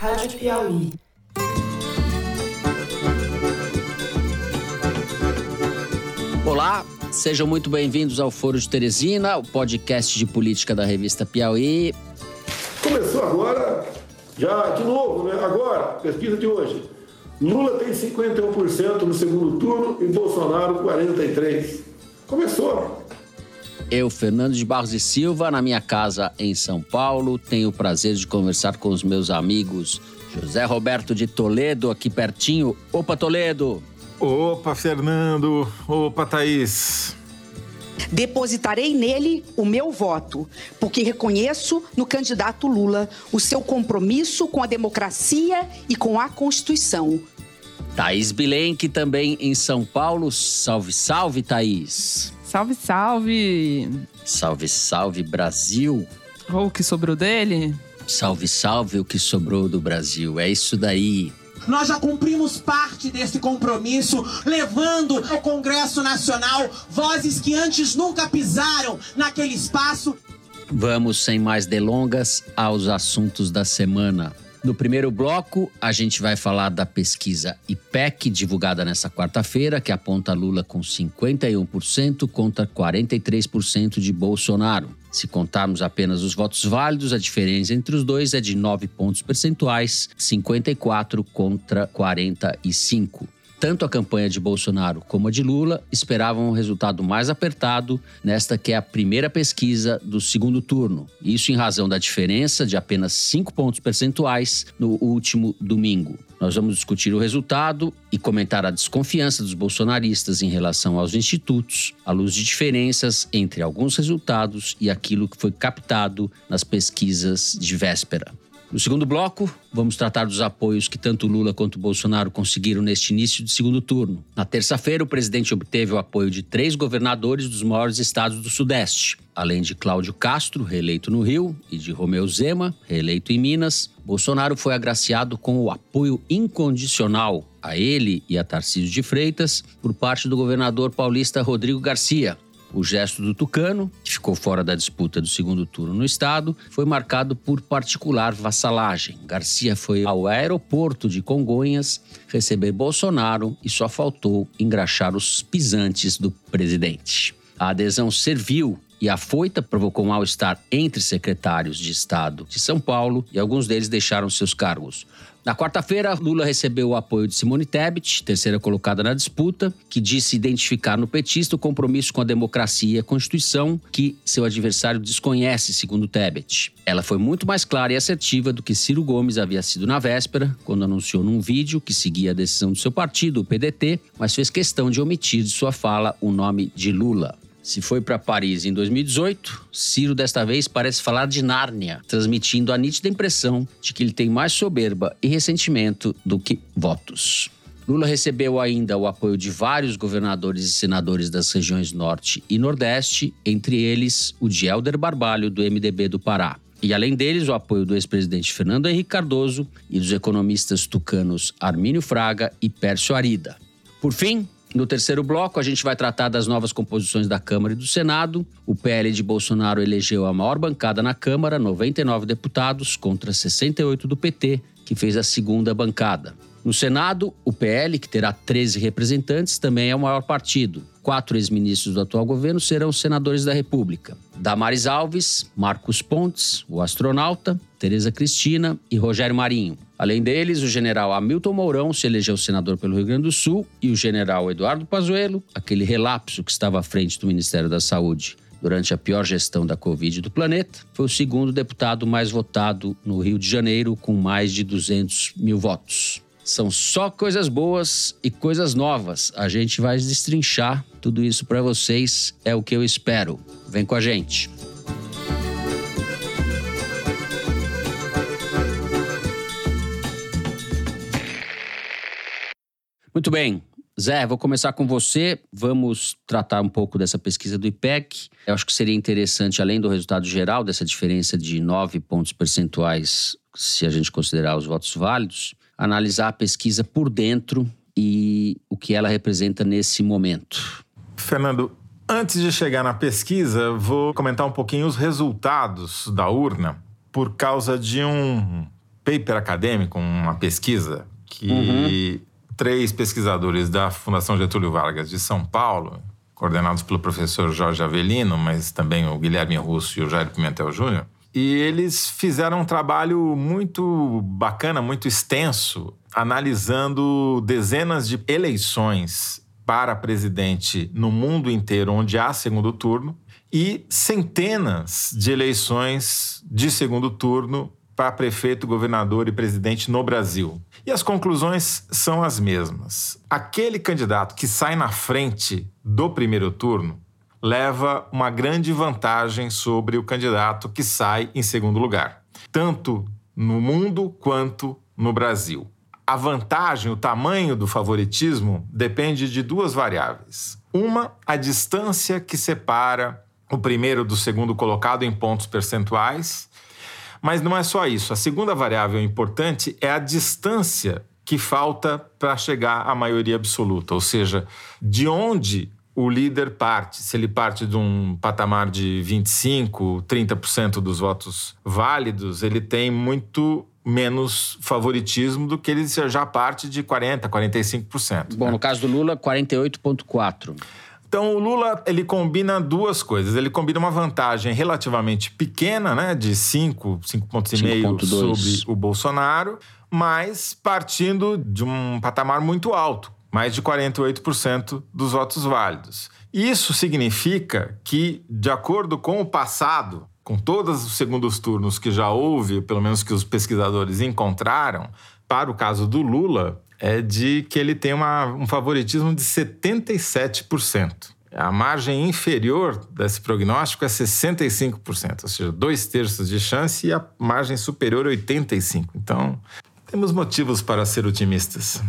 Rádio Piauí. Olá, sejam muito bem-vindos ao Foro de Teresina, o podcast de política da revista Piauí. Começou agora, já de novo, né? Agora, pesquisa de hoje. Lula tem 51% no segundo turno e Bolsonaro 43%. Começou. Eu, Fernando de Barros e Silva, na minha casa em São Paulo, tenho o prazer de conversar com os meus amigos José Roberto de Toledo, aqui pertinho. Opa, Toledo! Opa, Fernando! Opa, Thaís! Depositarei nele o meu voto, porque reconheço no candidato Lula o seu compromisso com a democracia e com a Constituição. Thaís Bilenque, também em São Paulo. Salve, salve, Thaís! Salve, salve! Salve, salve, Brasil! Ou o que sobrou dele? Salve, salve o que sobrou do Brasil. É isso daí. Nós já cumprimos parte desse compromisso, levando ao Congresso Nacional vozes que antes nunca pisaram naquele espaço. Vamos, sem mais delongas, aos assuntos da semana. No primeiro bloco, a gente vai falar da pesquisa IPEC, divulgada nesta quarta-feira, que aponta Lula com 51% contra 43% de Bolsonaro. Se contarmos apenas os votos válidos, a diferença entre os dois é de 9 pontos percentuais, 54 contra 45. Tanto a campanha de Bolsonaro como a de Lula esperavam um resultado mais apertado nesta que é a primeira pesquisa do segundo turno. Isso em razão da diferença de apenas 5 pontos percentuais no último domingo. Nós vamos discutir o resultado e comentar a desconfiança dos bolsonaristas em relação aos institutos, à luz de diferenças entre alguns resultados e aquilo que foi captado nas pesquisas de véspera. No segundo bloco, vamos tratar dos apoios que tanto Lula quanto Bolsonaro conseguiram neste início de segundo turno. Na terça-feira, o presidente obteve o apoio de três governadores dos maiores estados do Sudeste, além de Cláudio Castro, reeleito no Rio, e de Romeu Zema, reeleito em Minas. Bolsonaro foi agraciado com o apoio incondicional a ele e a Tarcísio de Freitas por parte do governador paulista Rodrigo Garcia, o gesto do Tucano, que ficou fora da disputa do segundo turno no estado, foi marcado por particular vassalagem. Garcia foi ao aeroporto de Congonhas receber Bolsonaro e só faltou engraxar os pisantes do presidente. A adesão serviu e a foita provocou mal-estar entre secretários de Estado de São Paulo e alguns deles deixaram seus cargos. Na quarta-feira, Lula recebeu o apoio de Simone Tebet, terceira colocada na disputa, que disse identificar no petista o compromisso com a democracia e a Constituição que seu adversário desconhece, segundo Tebet. Ela foi muito mais clara e assertiva do que Ciro Gomes havia sido na véspera, quando anunciou num vídeo que seguia a decisão do seu partido, o PDT, mas fez questão de omitir de sua fala o nome de Lula. Se foi para Paris em 2018, Ciro desta vez parece falar de Nárnia, transmitindo a nítida impressão de que ele tem mais soberba e ressentimento do que votos. Lula recebeu ainda o apoio de vários governadores e senadores das regiões Norte e Nordeste, entre eles o de Helder Barbalho, do MDB do Pará. E além deles, o apoio do ex-presidente Fernando Henrique Cardoso e dos economistas tucanos Armínio Fraga e Pércio Arida. Por fim, no terceiro bloco, a gente vai tratar das novas composições da Câmara e do Senado. O PL de Bolsonaro elegeu a maior bancada na Câmara, 99 deputados, contra 68 do PT, que fez a segunda bancada. No Senado, o PL, que terá 13 representantes, também é o maior partido. Quatro ex-ministros do atual governo serão senadores da República. Damares Alves, Marcos Pontes, o astronauta, Tereza Cristina e Rogério Marinho. Além deles, o general Hamilton Mourão se elegeu senador pelo Rio Grande do Sul e o general Eduardo Pazuello, aquele relapso que estava à frente do Ministério da Saúde durante a pior gestão da Covid do planeta, foi o segundo deputado mais votado no Rio de Janeiro, com mais de 200 mil votos. São só coisas boas e coisas novas. A gente vai destrinchar tudo isso para vocês, é o que eu espero. Vem com a gente. Muito bem. Zé, vou começar com você. Vamos tratar um pouco dessa pesquisa do IPEC. Eu acho que seria interessante, além do resultado geral, dessa diferença de nove pontos percentuais, se a gente considerar os votos válidos, analisar a pesquisa por dentro e o que ela representa nesse momento. Fernando, antes de chegar na pesquisa, vou comentar um pouquinho os resultados da urna por causa de um paper acadêmico, uma pesquisa que três pesquisadores da Fundação Getúlio Vargas de São Paulo, coordenados pelo professor Jorge Avelino, mas também o Guilherme Russo e o Jair Pimentel Júnior, e eles fizeram um trabalho muito bacana, muito extenso, analisando dezenas de eleições para presidente no mundo inteiro onde há segundo turno e centenas de eleições de segundo turno para prefeito, governador e presidente no Brasil. E as conclusões são as mesmas. Aquele candidato que sai na frente do primeiro turno leva uma grande vantagem sobre o candidato que sai em segundo lugar, tanto no mundo quanto no Brasil. A vantagem, o tamanho do favoritismo depende de duas variáveis. Uma, a distância que separa o primeiro do segundo colocado em pontos percentuais. Mas não é só isso. A segunda variável importante é a distância que falta para chegar à maioria absoluta, ou seja, de onde o líder parte, se ele parte de um patamar de 25, 30% dos votos válidos, ele tem muito menos favoritismo do que ele já parte de 40, 45%. Bom, né? no caso do Lula, 48,4%. Então, o Lula, ele combina duas coisas. Ele combina uma vantagem relativamente pequena, né, de 5, 5 pontos e meio 5,2. sobre o Bolsonaro, mas partindo de um patamar muito alto, mais de 48% dos votos válidos. Isso significa que, de acordo com o passado, com todos os segundos turnos que já houve, pelo menos que os pesquisadores encontraram, para o caso do Lula, é de que ele tem uma- um favoritismo de 77%. A margem inferior desse prognóstico é 65%, ou seja, dois terços de chance e a margem superior 85%. Então, temos motivos para ser otimistas.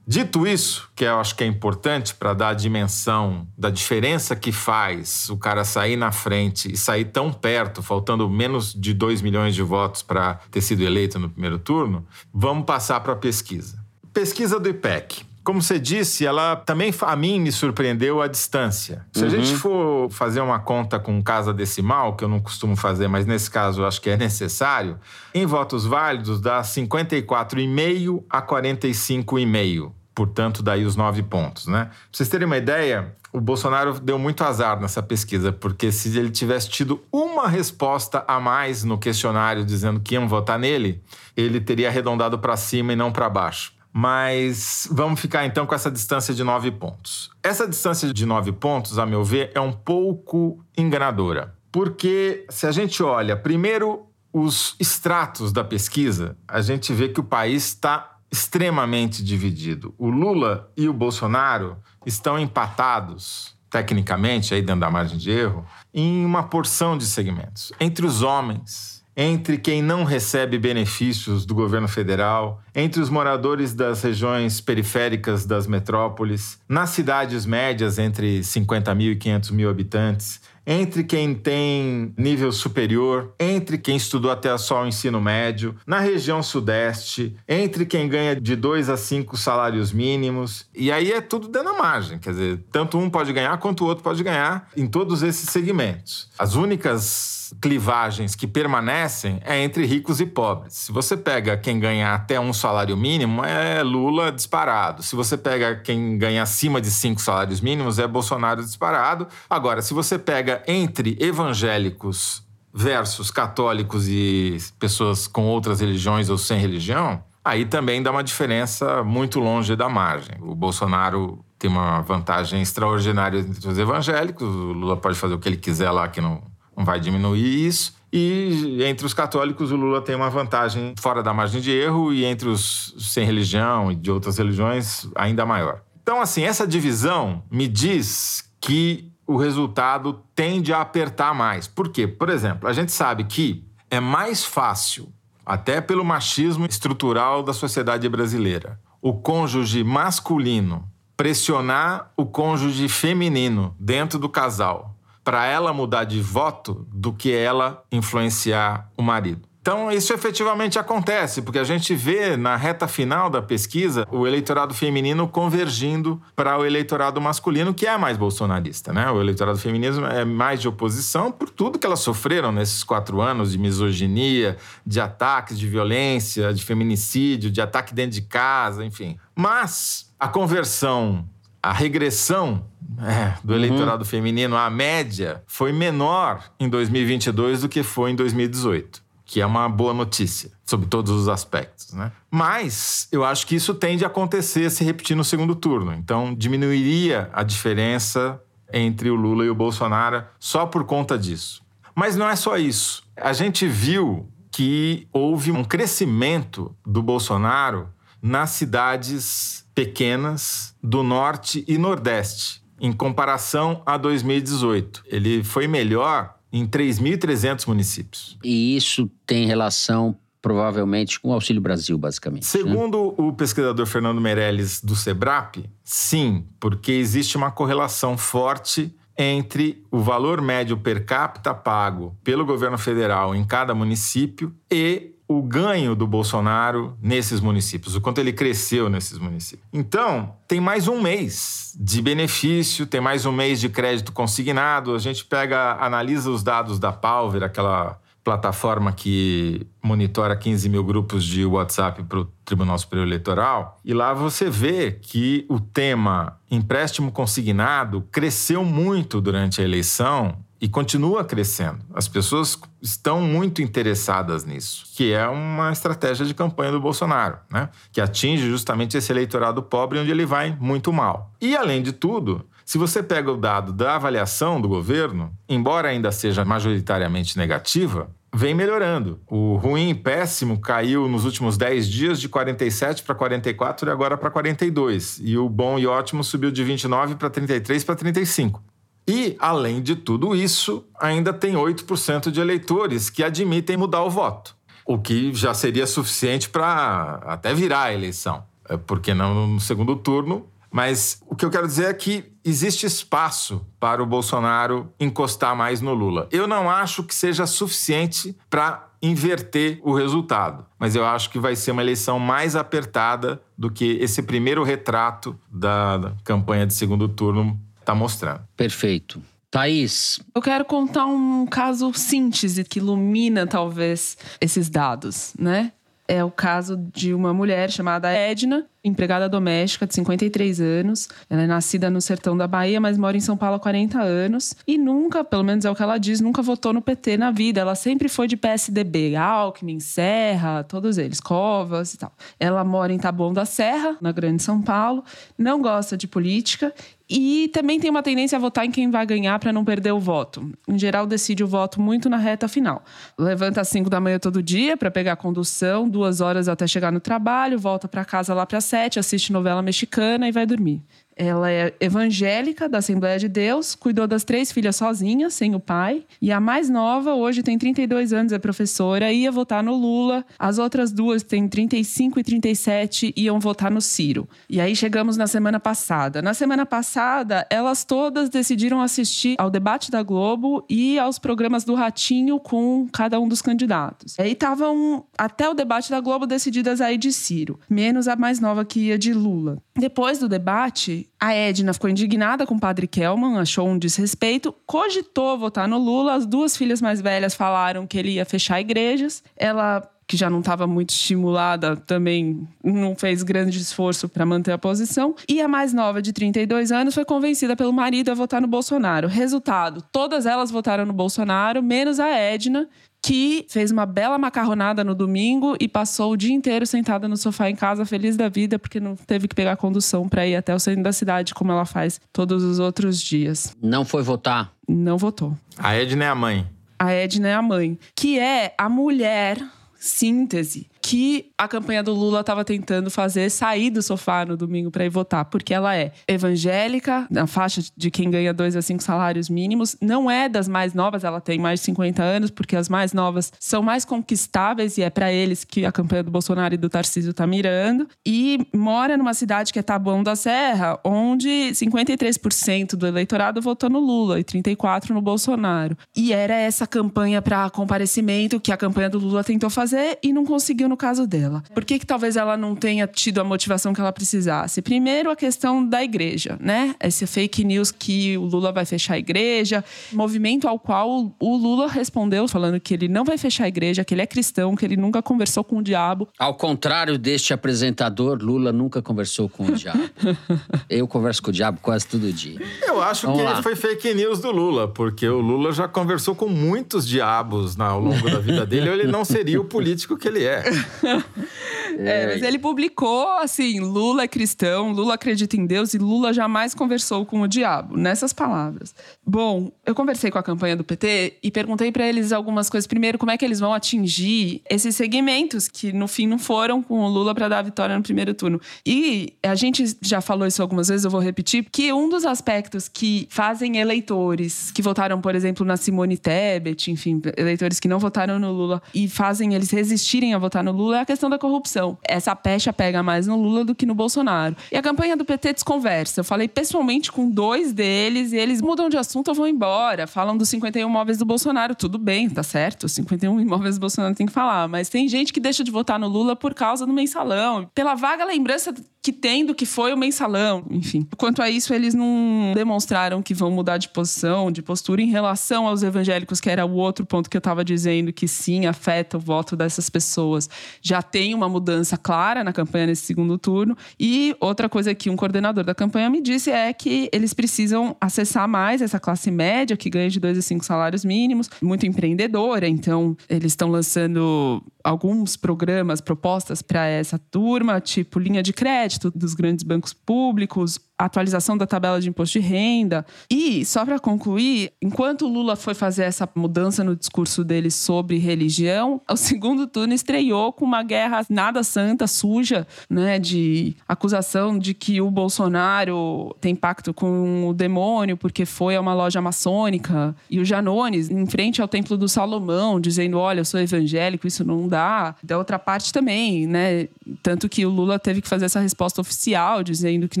Dito isso, que eu acho que é importante para dar a dimensão da diferença que faz o cara sair na frente e sair tão perto, faltando menos de 2 milhões de votos para ter sido eleito no primeiro turno, vamos passar para a pesquisa. Pesquisa do IPEC. Como você disse, ela também a mim me surpreendeu a distância. Se a gente for fazer uma conta com casa decimal, que eu não costumo fazer, mas nesse caso eu acho que é necessário, em votos válidos dá 54,5 a 45,5. Portanto, daí os nove pontos, né? Pra vocês terem uma ideia, o Bolsonaro deu muito azar nessa pesquisa, porque se ele tivesse tido uma resposta a mais no questionário dizendo que iam votar nele, ele teria arredondado para cima e não para baixo. Mas vamos ficar então com essa distância de nove pontos. Essa distância de nove pontos, a meu ver, é um pouco enganadora. Porque se a gente olha primeiro os extratos da pesquisa, a gente vê que o país está extremamente dividido. O Lula e o Bolsonaro estão empatados, tecnicamente, aí dentro da margem de erro, em uma porção de segmentos. Entre os homens, entre quem não recebe benefícios do governo federal, entre os moradores das regiões periféricas das metrópoles, nas cidades médias entre 50 mil e 500 mil habitantes, entre quem tem nível superior, entre quem estudou até só o ensino médio, na região sudeste, entre quem ganha de 2 a 5 salários mínimos. E aí é tudo dando a margem, quer dizer, tanto um pode ganhar quanto o outro pode ganhar em todos esses segmentos. As únicas clivagens que permanecem é entre ricos e pobres. Se você pega quem ganha até um salário mínimo, é Lula disparado. Se você pega quem ganha acima de cinco salários mínimos, é Bolsonaro disparado. Agora, se você pega entre evangélicos versus católicos e pessoas com outras religiões ou sem religião, aí também dá uma diferença muito longe da margem. O Bolsonaro tem uma vantagem extraordinária entre os evangélicos, o Lula pode fazer o que ele quiser lá que não, vai diminuir isso. E entre os católicos, o Lula tem uma vantagem fora da margem de erro, e entre os sem religião e de outras religiões, ainda maior. Então, assim, essa divisão me diz que o resultado tende a apertar mais. Por quê? Por exemplo, a gente sabe que é mais fácil, até pelo machismo estrutural da sociedade brasileira, o cônjuge masculino pressionar o cônjuge feminino dentro do casal para ela mudar de voto do que ela influenciar o marido. Então, isso efetivamente acontece, porque a gente vê na reta final da pesquisa o eleitorado feminino convergindo para o eleitorado masculino, que é mais bolsonarista. Né? O eleitorado feminino é mais de oposição por tudo que elas sofreram nesses quatro anos de misoginia, de ataques, de violência, de feminicídio, de ataque dentro de casa, enfim. Mas a conversão, a regressão é, do eleitorado uhum. feminino à média foi menor em 2022 do que foi em 2018 que é uma boa notícia sobre todos os aspectos, né? Mas eu acho que isso tende a acontecer se repetir no segundo turno. Então diminuiria a diferença entre o Lula e o Bolsonaro só por conta disso. Mas não é só isso. A gente viu que houve um crescimento do Bolsonaro nas cidades pequenas do norte e nordeste, em comparação a 2018. Ele foi melhor em 3.300 municípios. E isso tem relação provavelmente com o Auxílio Brasil, basicamente. Né? Segundo né? o pesquisador Fernando Meirelles do Sebrap, sim, porque existe uma correlação forte entre o valor médio per capita pago pelo governo federal em cada município e o ganho do Bolsonaro nesses municípios, o quanto ele cresceu nesses municípios. Então, tem mais um mês de benefício, tem mais um mês de crédito consignado. A gente pega, analisa os dados da Palver, aquela plataforma que monitora 15 mil grupos de WhatsApp para o Tribunal Superior Eleitoral, e lá você vê que o tema empréstimo consignado cresceu muito durante a eleição e continua crescendo. As pessoas estão muito interessadas nisso, que é uma estratégia de campanha do Bolsonaro, né? que atinge justamente esse eleitorado pobre onde ele vai muito mal. E, além de tudo, se você pega o dado da avaliação do governo, embora ainda seja majoritariamente negativa, vem melhorando. O ruim e péssimo caiu nos últimos 10 dias de 47 para 44 e agora para 42. E o bom e ótimo subiu de 29 para 33 para 35. E, além de tudo isso, ainda tem 8% de eleitores que admitem mudar o voto, o que já seria suficiente para até virar a eleição, é, porque não no segundo turno. Mas o que eu quero dizer é que existe espaço para o Bolsonaro encostar mais no Lula. Eu não acho que seja suficiente para inverter o resultado, mas eu acho que vai ser uma eleição mais apertada do que esse primeiro retrato da campanha de segundo turno está mostrando. Perfeito. Thaís. Eu quero contar um caso síntese que ilumina, talvez, esses dados, né? É o caso de uma mulher chamada Edna, empregada doméstica de 53 anos. Ela é nascida no sertão da Bahia, mas mora em São Paulo há 40 anos. E nunca, pelo menos é o que ela diz, nunca votou no PT na vida. Ela sempre foi de PSDB, Alckmin, Serra, todos eles, Covas e tal. Ela mora em Taboão da Serra, na Grande São Paulo. Não gosta de política e também tem uma tendência a votar em quem vai ganhar para não perder o voto. Em geral, decide o voto muito na reta final. Levanta às 5 da manhã todo dia para pegar a condução, duas horas até chegar no trabalho, volta para casa lá para sete, assiste novela mexicana e vai dormir. Ela é evangélica da Assembleia de Deus, cuidou das três filhas sozinha, sem o pai. E a mais nova, hoje tem 32 anos, é professora, ia votar no Lula. As outras duas têm 35 e 37, iam votar no Ciro. E aí chegamos na semana passada. Na semana passada, elas todas decidiram assistir ao debate da Globo e aos programas do Ratinho com cada um dos candidatos. E aí estavam, até o debate da Globo, decididas aí de Ciro, menos a mais nova que ia de Lula. Depois do debate, a Edna ficou indignada com o padre Kelman, achou um desrespeito, cogitou votar no Lula. As duas filhas mais velhas falaram que ele ia fechar igrejas. Ela que já não estava muito estimulada, também não fez grande esforço para manter a posição. E a mais nova, de 32 anos, foi convencida pelo marido a votar no Bolsonaro. Resultado: todas elas votaram no Bolsonaro, menos a Edna, que fez uma bela macarronada no domingo e passou o dia inteiro sentada no sofá em casa, feliz da vida, porque não teve que pegar condução para ir até o centro da cidade, como ela faz todos os outros dias. Não foi votar? Não votou. A Edna é a mãe. A Edna é a mãe, que é a mulher síntese que a campanha do Lula estava tentando fazer sair do sofá no domingo para ir votar, porque ela é evangélica, na faixa de quem ganha dois a cinco salários mínimos, não é das mais novas, ela tem mais de 50 anos, porque as mais novas são mais conquistáveis e é para eles que a campanha do Bolsonaro e do Tarcísio está mirando, e mora numa cidade que é Taboão da Serra, onde 53% do eleitorado votou no Lula e 34 no Bolsonaro. E era essa campanha para comparecimento que a campanha do Lula tentou fazer e não conseguiu no caso dela. Por que, que talvez ela não tenha tido a motivação que ela precisasse? Primeiro, a questão da igreja, né? Esse fake news que o Lula vai fechar a igreja, movimento ao qual o Lula respondeu falando que ele não vai fechar a igreja, que ele é cristão, que ele nunca conversou com o diabo. Ao contrário deste apresentador, Lula nunca conversou com o diabo. Eu converso com o diabo quase todo dia. Eu acho Vamos que lá. foi fake news do Lula, porque o Lula já conversou com muitos diabos na- ao longo da vida dele, ou ele não seria o político que ele é. É, mas ele publicou assim: Lula é cristão, Lula acredita em Deus e Lula jamais conversou com o diabo, nessas palavras. Bom, eu conversei com a campanha do PT e perguntei para eles algumas coisas. Primeiro, como é que eles vão atingir esses segmentos que no fim não foram com o Lula para dar a vitória no primeiro turno. E a gente já falou isso algumas vezes, eu vou repetir, que um dos aspectos que fazem eleitores que votaram, por exemplo, na Simone Tebet, enfim, eleitores que não votaram no Lula e fazem eles resistirem a votar no Lula é a questão da corrupção. Essa pecha pega mais no Lula do que no Bolsonaro. E a campanha do PT desconversa. Eu falei pessoalmente com dois deles e eles mudam de assunto ou vão embora. Falam dos 51 imóveis do Bolsonaro. Tudo bem, tá certo. 51 imóveis do Bolsonaro tem que falar. Mas tem gente que deixa de votar no Lula por causa do mensalão. Pela vaga lembrança que tem do que foi o mensalão. Enfim. Quanto a isso, eles não demonstraram que vão mudar de posição, de postura em relação aos evangélicos, que era o outro ponto que eu estava dizendo, que sim, afeta o voto dessas pessoas. Já tem uma mudança clara na campanha nesse segundo turno. E outra coisa que um coordenador da campanha me disse é que eles precisam acessar mais essa classe média, que ganha de dois a cinco salários mínimos, muito empreendedora. Então, eles estão lançando alguns programas, propostas para essa turma, tipo linha de crédito dos grandes bancos públicos, atualização da tabela de imposto de renda. E, só para concluir, enquanto Lula foi fazer essa mudança no discurso dele sobre religião, o segundo turno estreou com uma guerra nada santa, suja, né, de acusação de que o Bolsonaro tem pacto com o demônio porque foi a uma loja maçônica. E o Janones, em frente ao Templo do Salomão, dizendo: olha, eu sou evangélico, isso não dá. Da outra parte também, né? Tanto que o Lula teve que fazer essa resposta oficial, dizendo que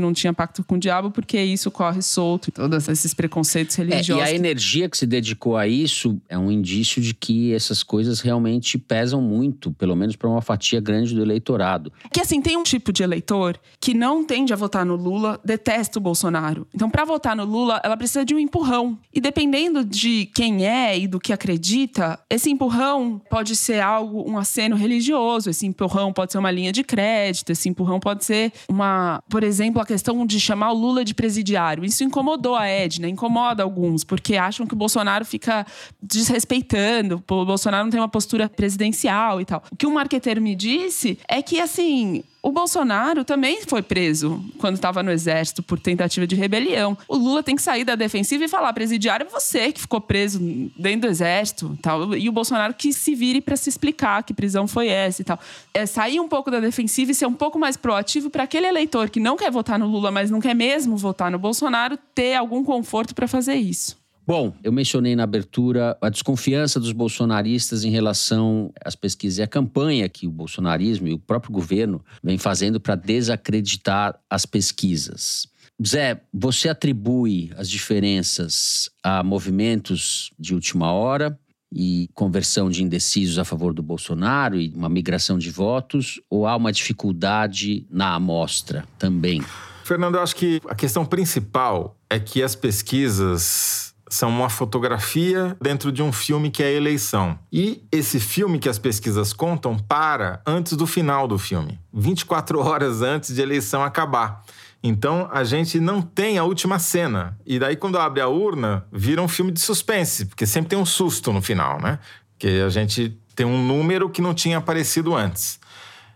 não tinha pacto com o diabo, porque isso corre solto, todos esses preconceitos É, religiosos. e a energia que se dedicou a isso é um indício de que essas coisas realmente pesam muito, pelo menos para uma fatia grande do eleitorado. Que assim, tem um tipo de eleitor que não tende a votar no Lula, detesta o Bolsonaro. Então, para votar no Lula, ela precisa de um empurrão. E dependendo de quem é e do que acredita, esse empurrão pode ser algo, um aceno religioso, esse empurrão pode ser uma linha de crédito, esse empurrão pode ser uma, por exemplo, a questão de chamar o Lula de presidiário. Isso incomodou a Edna, incomoda alguns, porque acham que o Bolsonaro fica desrespeitando, o Bolsonaro não tem uma postura presidencial e tal. O que um marqueteiro me disse é que, assim, o Bolsonaro também foi preso quando estava no exército por tentativa de rebelião. O Lula tem que sair da defensiva e falar: presidiário você que ficou preso dentro do exército, tal. E o Bolsonaro que se vire para se explicar que prisão foi essa e tal. É sair um pouco da defensiva e ser um pouco mais proativo para aquele eleitor que não quer votar no Lula, mas não quer mesmo votar no Bolsonaro, ter algum conforto para fazer isso. Bom, eu mencionei na abertura a desconfiança dos bolsonaristas em relação às pesquisas e à campanha que o bolsonarismo e o próprio governo vem fazendo para desacreditar as pesquisas. Zé, você atribui as diferenças a movimentos de última hora e conversão de indecisos a favor do Bolsonaro e uma migração de votos, ou há uma dificuldade na amostra também? Fernando, eu acho que a questão principal é que as pesquisas são uma fotografia dentro de um filme que é a eleição. E esse filme que as pesquisas contam para antes do final do filme, 24 horas antes de a eleição acabar. Então a gente não tem a última cena. E daí, quando abre a urna, vira um filme de suspense, porque sempre tem um susto no final, né? Que a gente tem um número que não tinha aparecido antes.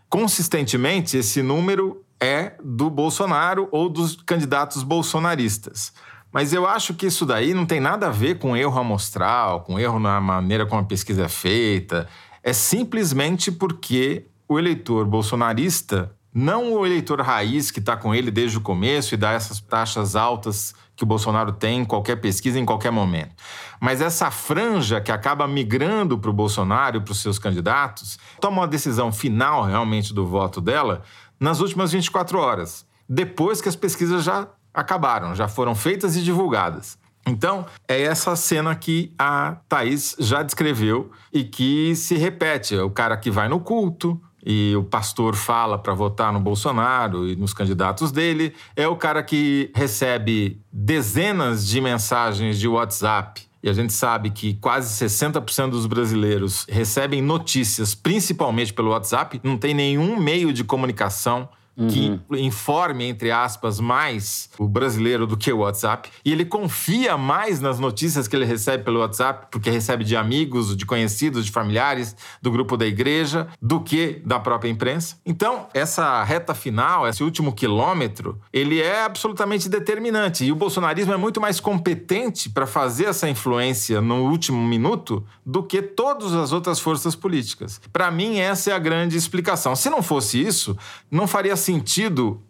Consistentemente, esse número é do Bolsonaro ou dos candidatos bolsonaristas. Mas eu acho que isso daí não tem nada a ver com erro amostral, com erro na maneira como a pesquisa é feita. É simplesmente porque o eleitor bolsonarista, não o eleitor raiz que está com ele desde o começo e dá essas taxas altas que o Bolsonaro tem em qualquer pesquisa, em qualquer momento. Mas essa franja que acaba migrando para o Bolsonaro e para os seus candidatos, toma uma decisão final realmente do voto dela nas últimas 24 horas, depois que as pesquisas já acabaram, já foram feitas e divulgadas. Então, é essa cena que a Thaís já descreveu e que se repete. É o cara que vai no culto, e o pastor fala para votar no Bolsonaro e nos candidatos dele, é o cara que recebe dezenas de mensagens de WhatsApp. E a gente sabe que quase 60% dos brasileiros recebem notícias principalmente pelo WhatsApp, não tem nenhum meio de comunicação que uhum. informe, entre aspas, mais o brasileiro do que o WhatsApp. E ele confia mais nas notícias que ele recebe pelo WhatsApp, porque recebe de amigos, de conhecidos, de familiares, do grupo da igreja, do que da própria imprensa. Então, essa reta final, esse último quilômetro, ele é absolutamente determinante. E o bolsonarismo é muito mais competente para fazer essa influência no último minuto do que todas as outras forças políticas. Para mim, essa é a grande explicação. Se não fosse isso, não faria sentido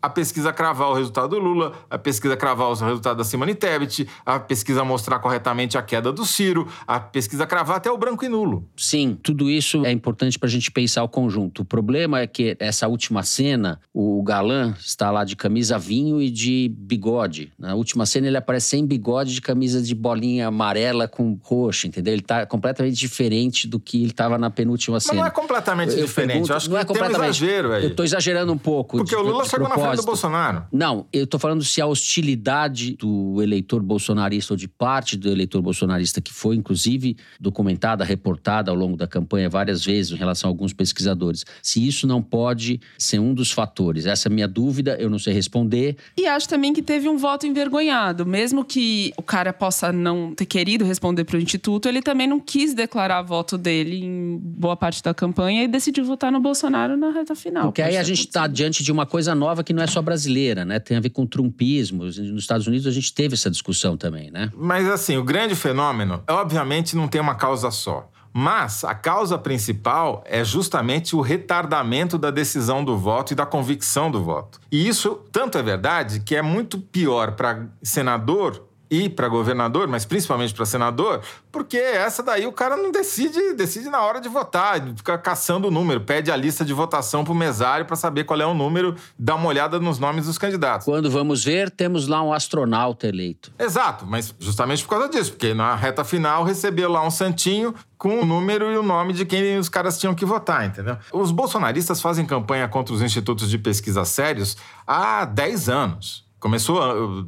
a pesquisa cravar o resultado do Lula, a pesquisa cravar o resultado da Simone Tebet, a pesquisa mostrar corretamente a queda do Ciro, a pesquisa cravar até o branco e nulo. Sim, tudo isso é importante para a gente pensar o conjunto. O problema é que essa última cena, o galã está lá de camisa vinho e de bigode. Na última cena ele aparece sem bigode, de camisa de bolinha amarela com roxo, entendeu? Ele está completamente diferente do que ele estava na penúltima cena. Mas não é completamente eu diferente. Pergunto, eu acho que não é completamente. um exagero aí. Eu estou exagerando um pouco. Porque o Lula chegou na frente do Bolsonaro. Não, eu estou falando se a hostilidade do eleitor bolsonarista ou de parte do eleitor bolsonarista, que foi inclusive documentada, reportada ao longo da campanha várias vezes em relação a alguns pesquisadores, se isso não pode ser um dos fatores. Essa é a minha dúvida, eu não sei responder. E acho também que teve um voto envergonhado. Mesmo que o cara possa não ter querido responder para o Instituto, ele também não quis declarar voto dele em boa parte da campanha e decidiu votar no Bolsonaro na reta final. Porque aí a gente está diante de uma coisa nova que não é só brasileira, né? Tem a ver com trumpismo. Nos Estados Unidos a gente teve essa discussão também, né? Mas assim, o grande fenômeno, obviamente, não tem uma causa só. Mas a causa principal é justamente o retardamento da decisão do voto e da convicção do voto. E isso tanto é verdade que é muito pior para senador e para governador, mas principalmente para senador, porque essa daí o cara não decide, decide na hora de votar, fica caçando o número, pede a lista de votação para o mesário para saber qual é o número, dá uma olhada nos nomes dos candidatos. Quando vamos ver, temos lá um astronauta eleito. Exato, mas justamente por causa disso, porque na reta final recebeu lá um santinho com o número e o nome de quem os caras tinham que votar, entendeu? Os bolsonaristas fazem campanha contra os institutos de pesquisa sérios há 10 anos. Começou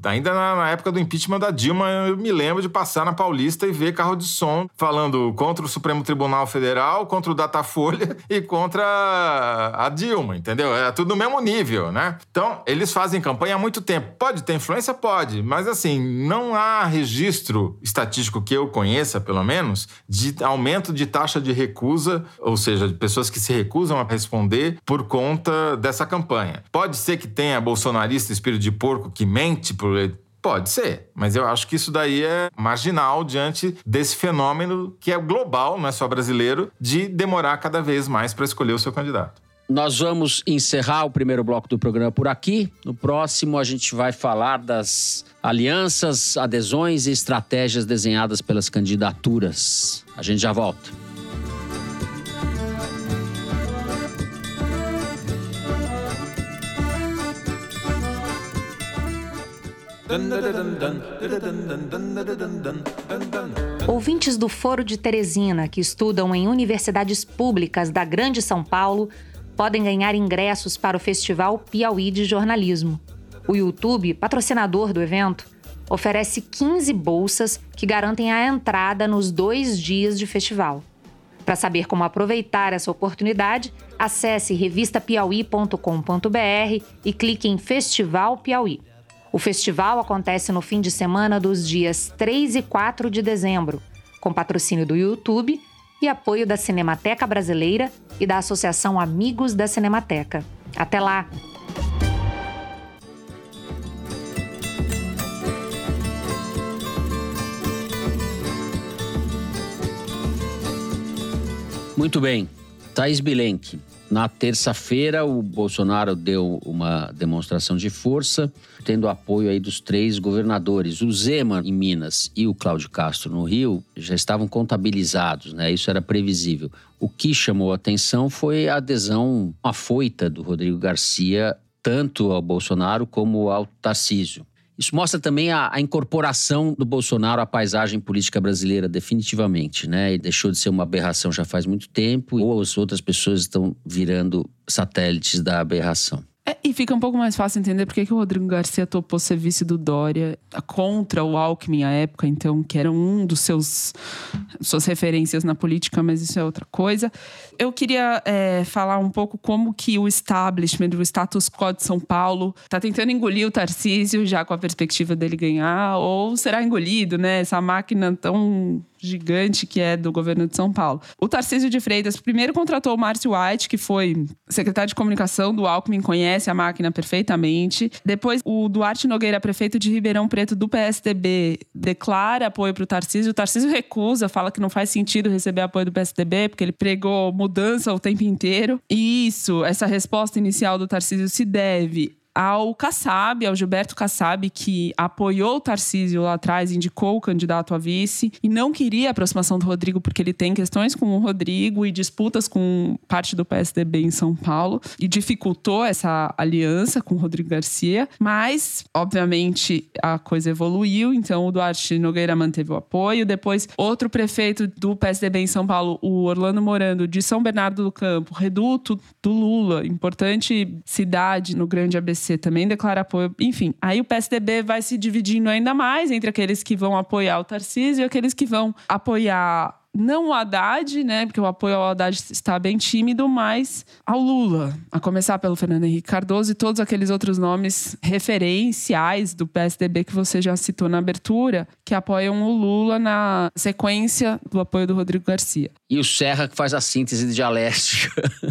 ainda na época do impeachment da Dilma, eu me lembro de passar na Paulista e ver carro de som falando contra o Supremo Tribunal Federal, contra o Datafolha e contra a Dilma, entendeu? É tudo no mesmo nível, né? Então, eles fazem campanha há muito tempo. Pode ter influência? Pode, mas assim, não há registro estatístico que eu conheça, pelo menos, de aumento de taxa de recusa, ou seja, de pessoas que se recusam a responder por conta dessa campanha. Pode ser que tenha bolsonarista espírito de porco porco que mente. Pode ser, mas eu acho que isso daí é marginal diante desse fenômeno que é global, não é só brasileiro, de demorar cada vez mais para escolher o seu candidato. Nós vamos encerrar o primeiro bloco do programa por aqui. No próximo, a gente vai falar das alianças, adesões e estratégias desenhadas pelas candidaturas. A gente já volta. Ouvintes do Foro de Teresina que estudam em universidades públicas da Grande São Paulo podem ganhar ingressos para o Festival Piauí de Jornalismo. O YouTube, patrocinador do evento, oferece 15 bolsas que garantem a entrada nos dois dias de festival. Para saber como aproveitar essa oportunidade, acesse revistapiauí.com.br e clique em Festival Piauí. O festival acontece no fim de semana dos dias 3 e 4 de dezembro, com patrocínio do YouTube e apoio da Cinemateca Brasileira e da Associação Amigos da Cinemateca. Até lá! Muito bem. Thais Bilenque, Na terça-feira, o Bolsonaro deu uma demonstração de força, tendo apoio aí dos três governadores. O Zema em Minas e o Cláudio Castro no Rio já estavam contabilizados, né? Isso era previsível. O que chamou atenção foi a adesão afoita do Rodrigo Garcia tanto ao Bolsonaro como ao Tarcísio. Isso mostra também a, a, incorporação do Bolsonaro à paisagem política brasileira, definitivamente, né? E deixou de ser uma aberração já faz muito tempo, ou as outras pessoas estão virando satélites da aberração. É, e fica um pouco mais fácil entender porque que o Rodrigo Garcia topou ser vice do Dória contra o Alckmin à época, então, que era um dos seus suas referências na política, mas isso é outra coisa. Eu queria é, falar um pouco como que o establishment, o status quo de São Paulo, está tentando engolir o Tarcísio já com a perspectiva dele ganhar, ou será engolido, né? Essa máquina tão gigante que é do governo de São Paulo. O Tarcísio de Freitas primeiro contratou o Márcio White, que foi secretário de comunicação do Alckmin, conhece a máquina perfeitamente. Depois, o Duarte Nogueira, prefeito de Ribeirão Preto do PSDB, declara apoio para o Tarcísio. O Tarcísio recusa, fala que não faz sentido receber apoio do PSDB, porque ele pregou mudança o tempo inteiro. E isso, essa resposta inicial do Tarcísio se deve ao Kassab, ao Gilberto Kassab, que apoiou o Tarcísio lá atrás, indicou o candidato a vice e não queria a aproximação do Rodrigo porque ele tem questões com o Rodrigo e disputas com parte do PSDB em São Paulo e dificultou essa aliança com o Rodrigo Garcia, mas obviamente a coisa evoluiu, então o Duarte Nogueira manteve o apoio, depois outro prefeito do PSDB em São Paulo, o Orlando Morando de São Bernardo do Campo, reduto do Lula, importante cidade no Grande ABC PSC também declara apoio. Enfim, aí o PSDB vai se dividindo ainda mais entre aqueles que vão apoiar o Tarcísio e aqueles que vão apoiar não o Haddad, né? Porque o apoio ao Haddad está bem tímido, mas ao Lula. A começar pelo Fernando Henrique Cardoso e todos aqueles outros nomes referenciais do PSDB que você já citou na abertura, que apoiam o Lula na sequência do apoio do Rodrigo Garcia. E o Serra que faz a síntese dialética.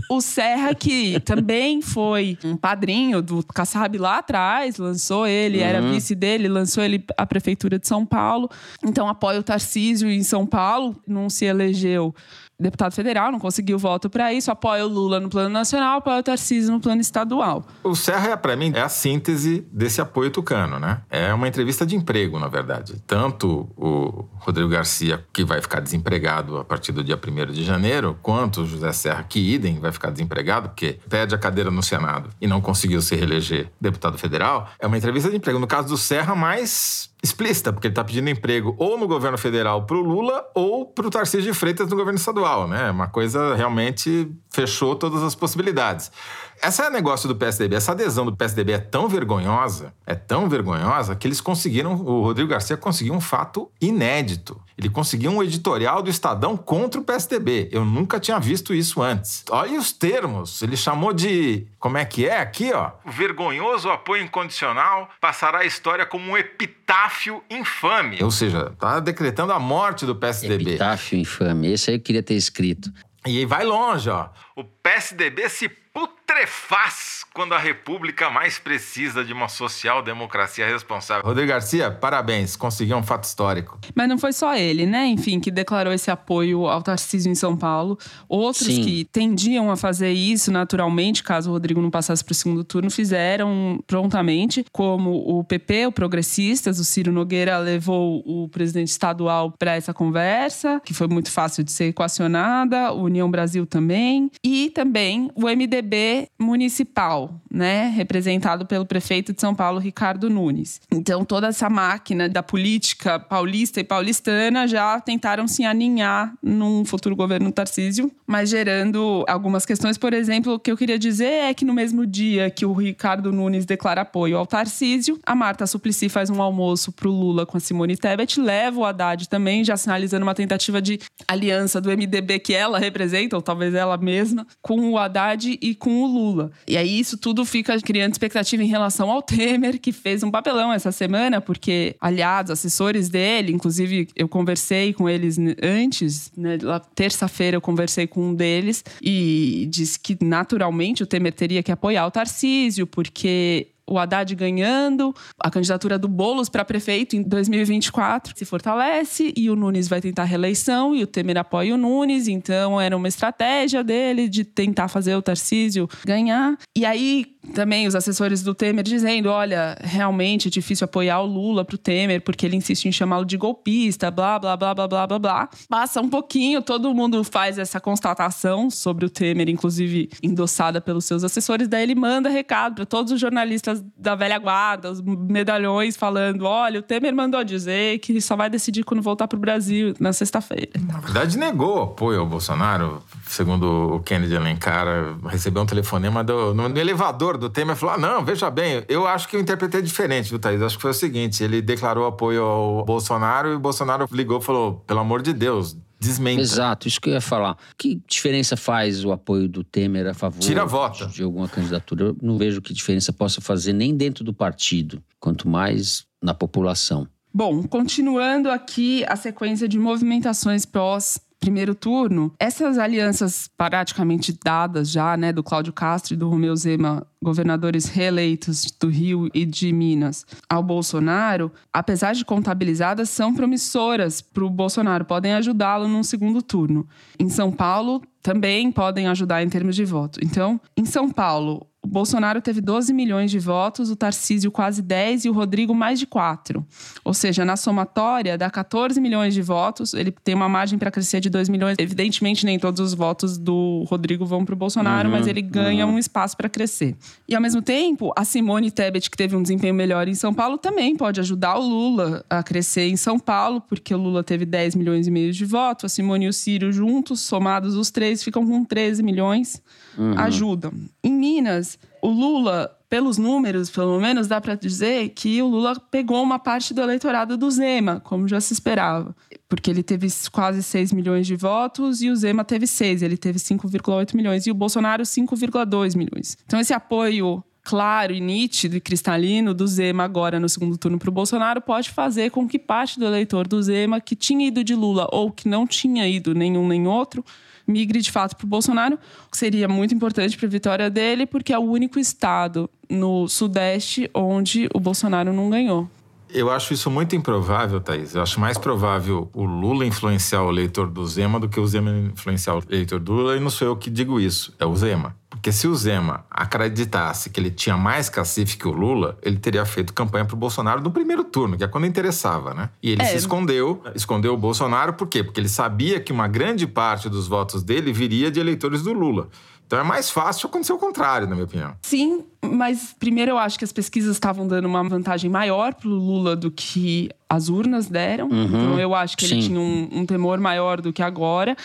O Serra que também foi um padrinho do Kassab lá atrás, lançou ele, uhum. era vice dele, lançou ele à prefeitura de São Paulo. Então apoia o Tarcísio em São Paulo, num se elegeu deputado federal, não conseguiu voto para isso, apoia o Lula no plano nacional, apoia o Tarcísio no plano estadual. O Serra, para mim, é a síntese desse apoio tucano, né? É uma entrevista de emprego, na verdade. Tanto o Rodrigo Garcia, que vai ficar desempregado a partir do dia 1 de janeiro, quanto o José Serra, que idem, vai ficar desempregado, porque pede a cadeira no Senado e não conseguiu se reeleger deputado federal, é uma entrevista de emprego. No caso do Serra, mais explícita, porque ele está pedindo emprego ou no governo federal para o Lula ou para o Tarcísio de Freitas no governo estadual, né? Uma coisa realmente fechou todas as possibilidades. Esse é negócio do PSDB, essa adesão do PSDB é tão vergonhosa, é tão vergonhosa, que eles conseguiram, o Rodrigo Garcia conseguiu um fato inédito. Ele conseguiu um editorial do Estadão contra o PSDB. Eu nunca tinha visto isso antes. Olha os termos, ele chamou de. Como é que é aqui, ó? O vergonhoso apoio incondicional passará a história como um epitáfio infame. Ou seja, tá decretando a morte do PSDB. Epitáfio infame, esse aí eu queria ter escrito. E vai longe, ó. O PSDB se putrefaz quando a República mais precisa de uma social-democracia responsável. Rodrigo Garcia, parabéns, conseguiu um fato histórico. Mas não foi só ele, né? Enfim, que declarou esse apoio ao Tarcísio em São Paulo. Outros Sim. que tendiam a fazer isso naturalmente, caso o Rodrigo não passasse para o segundo turno, fizeram prontamente, como o PP, o Progressistas, o Ciro Nogueira levou o presidente estadual para essa conversa, que foi muito fácil de ser equacionada, o União Brasil também, e também o MDB municipal, né, representado pelo prefeito de São Paulo, Ricardo Nunes. Então, toda essa máquina da política paulista e paulistana já tentaram se aninhar num futuro governo Tarcísio, mas gerando algumas questões. Por exemplo, o que eu queria dizer é que no mesmo dia que o Ricardo Nunes declara apoio ao Tarcísio, a Marta Suplicy faz um almoço para o Lula com a Simone Tebet, leva o Haddad também, já sinalizando uma tentativa de aliança do MDB que ela representa, ou talvez ela mesma, com o Haddad e com o Lula. E aí isso tudo fica criando expectativa em relação ao Temer, que fez um papelão essa semana, porque aliados, assessores dele, inclusive eu conversei com eles antes, né, terça-feira eu conversei com um deles e disse que naturalmente o Temer teria que apoiar o Tarcísio, porque o Haddad ganhando, a candidatura do Boulos para prefeito em 2024 se fortalece e o Nunes vai tentar reeleição e o Temer apoia o Nunes, então era uma estratégia dele de tentar fazer o Tarcísio ganhar. E aí também os assessores do Temer dizendo, olha, realmente é difícil apoiar o Lula pro Temer porque ele insiste em chamá-lo de golpista, blá, blá, blá, blá, blá, blá, blá. Passa um pouquinho, todo mundo faz essa constatação sobre o Temer, inclusive endossada pelos seus assessores, daí ele manda recado para todos os jornalistas da velha guarda, os medalhões, falando: olha, o Temer mandou dizer que só vai decidir quando voltar pro Brasil na sexta-feira. Na verdade, negou apoio ao Bolsonaro, segundo o Kennedy Alencar, recebeu um telefonema do, no, no elevador do Temer e falou: ah, não, veja bem, eu acho que eu interpretei diferente, viu, Thaís? Acho que foi o seguinte: ele declarou apoio ao Bolsonaro e o Bolsonaro ligou e falou: pelo amor de Deus, desmenta. Exato, isso que eu ia falar. Que diferença faz o apoio do Temer a favor Tira a vota. de alguma candidatura? Eu não vejo que diferença possa fazer nem dentro do partido, quanto mais na população. Bom, continuando aqui a sequência de movimentações pós primeiro turno, essas alianças praticamente dadas já, né, do Cláudio Castro e do Romeu Zema, governadores reeleitos do Rio e de Minas, ao Bolsonaro, apesar de contabilizadas, são promissoras para o Bolsonaro, podem ajudá-lo num segundo turno. Em São Paulo, também podem ajudar em termos de voto. Então, em São Paulo, o Bolsonaro teve 12 milhões de votos, o Tarcísio quase 10 e o Rodrigo mais de 4. Ou seja, na somatória dá 14 milhões de votos, ele tem uma margem para crescer de 2 milhões. Evidentemente, nem todos os votos do Rodrigo vão para o Bolsonaro, Uhum, mas ele ganha um espaço para crescer. E ao mesmo tempo, a Simone Tebet, que teve um desempenho melhor em São Paulo, também pode ajudar o Lula a crescer em São Paulo, porque o Lula teve 10 milhões e meio de votos, a Simone e o Ciro juntos, somados os três, ficam com 13 milhões, ajudam. Em Minas, o Lula, pelos números, pelo menos, dá para dizer que o Lula pegou uma parte do eleitorado do Zema, como já se esperava. Porque ele teve quase 6 milhões de votos e o Zema teve 6, ele teve 5,8 milhões e o Bolsonaro 5,2 milhões. Então esse apoio claro e nítido e cristalino do Zema agora no segundo turno para o Bolsonaro pode fazer com que parte do eleitor do Zema que tinha ido de Lula ou que não tinha ido nenhum nem outro migre de fato para o Bolsonaro, o que seria muito importante para a vitória dele, porque é o único estado no Sudeste onde o Bolsonaro não ganhou. Eu acho isso muito improvável, Thaís. Eu acho mais provável o Lula influenciar o eleitor do Zema do que o Zema influenciar o eleitor do Lula. E não sou eu que digo isso, é o Zema. Porque se o Zema acreditasse que ele tinha mais cacife que o Lula, ele teria feito campanha pro Bolsonaro no primeiro turno, que é quando interessava, né? E ele É. se escondeu, escondeu o Bolsonaro, por quê? Porque ele sabia que uma grande parte dos votos dele viria de eleitores do Lula. Então é mais fácil acontecer o contrário, na minha opinião. Sim, mas primeiro eu acho que as pesquisas estavam dando uma vantagem maior pro Lula do que as urnas deram. Então eu acho que ele sim. tinha um, um temor maior do que agora.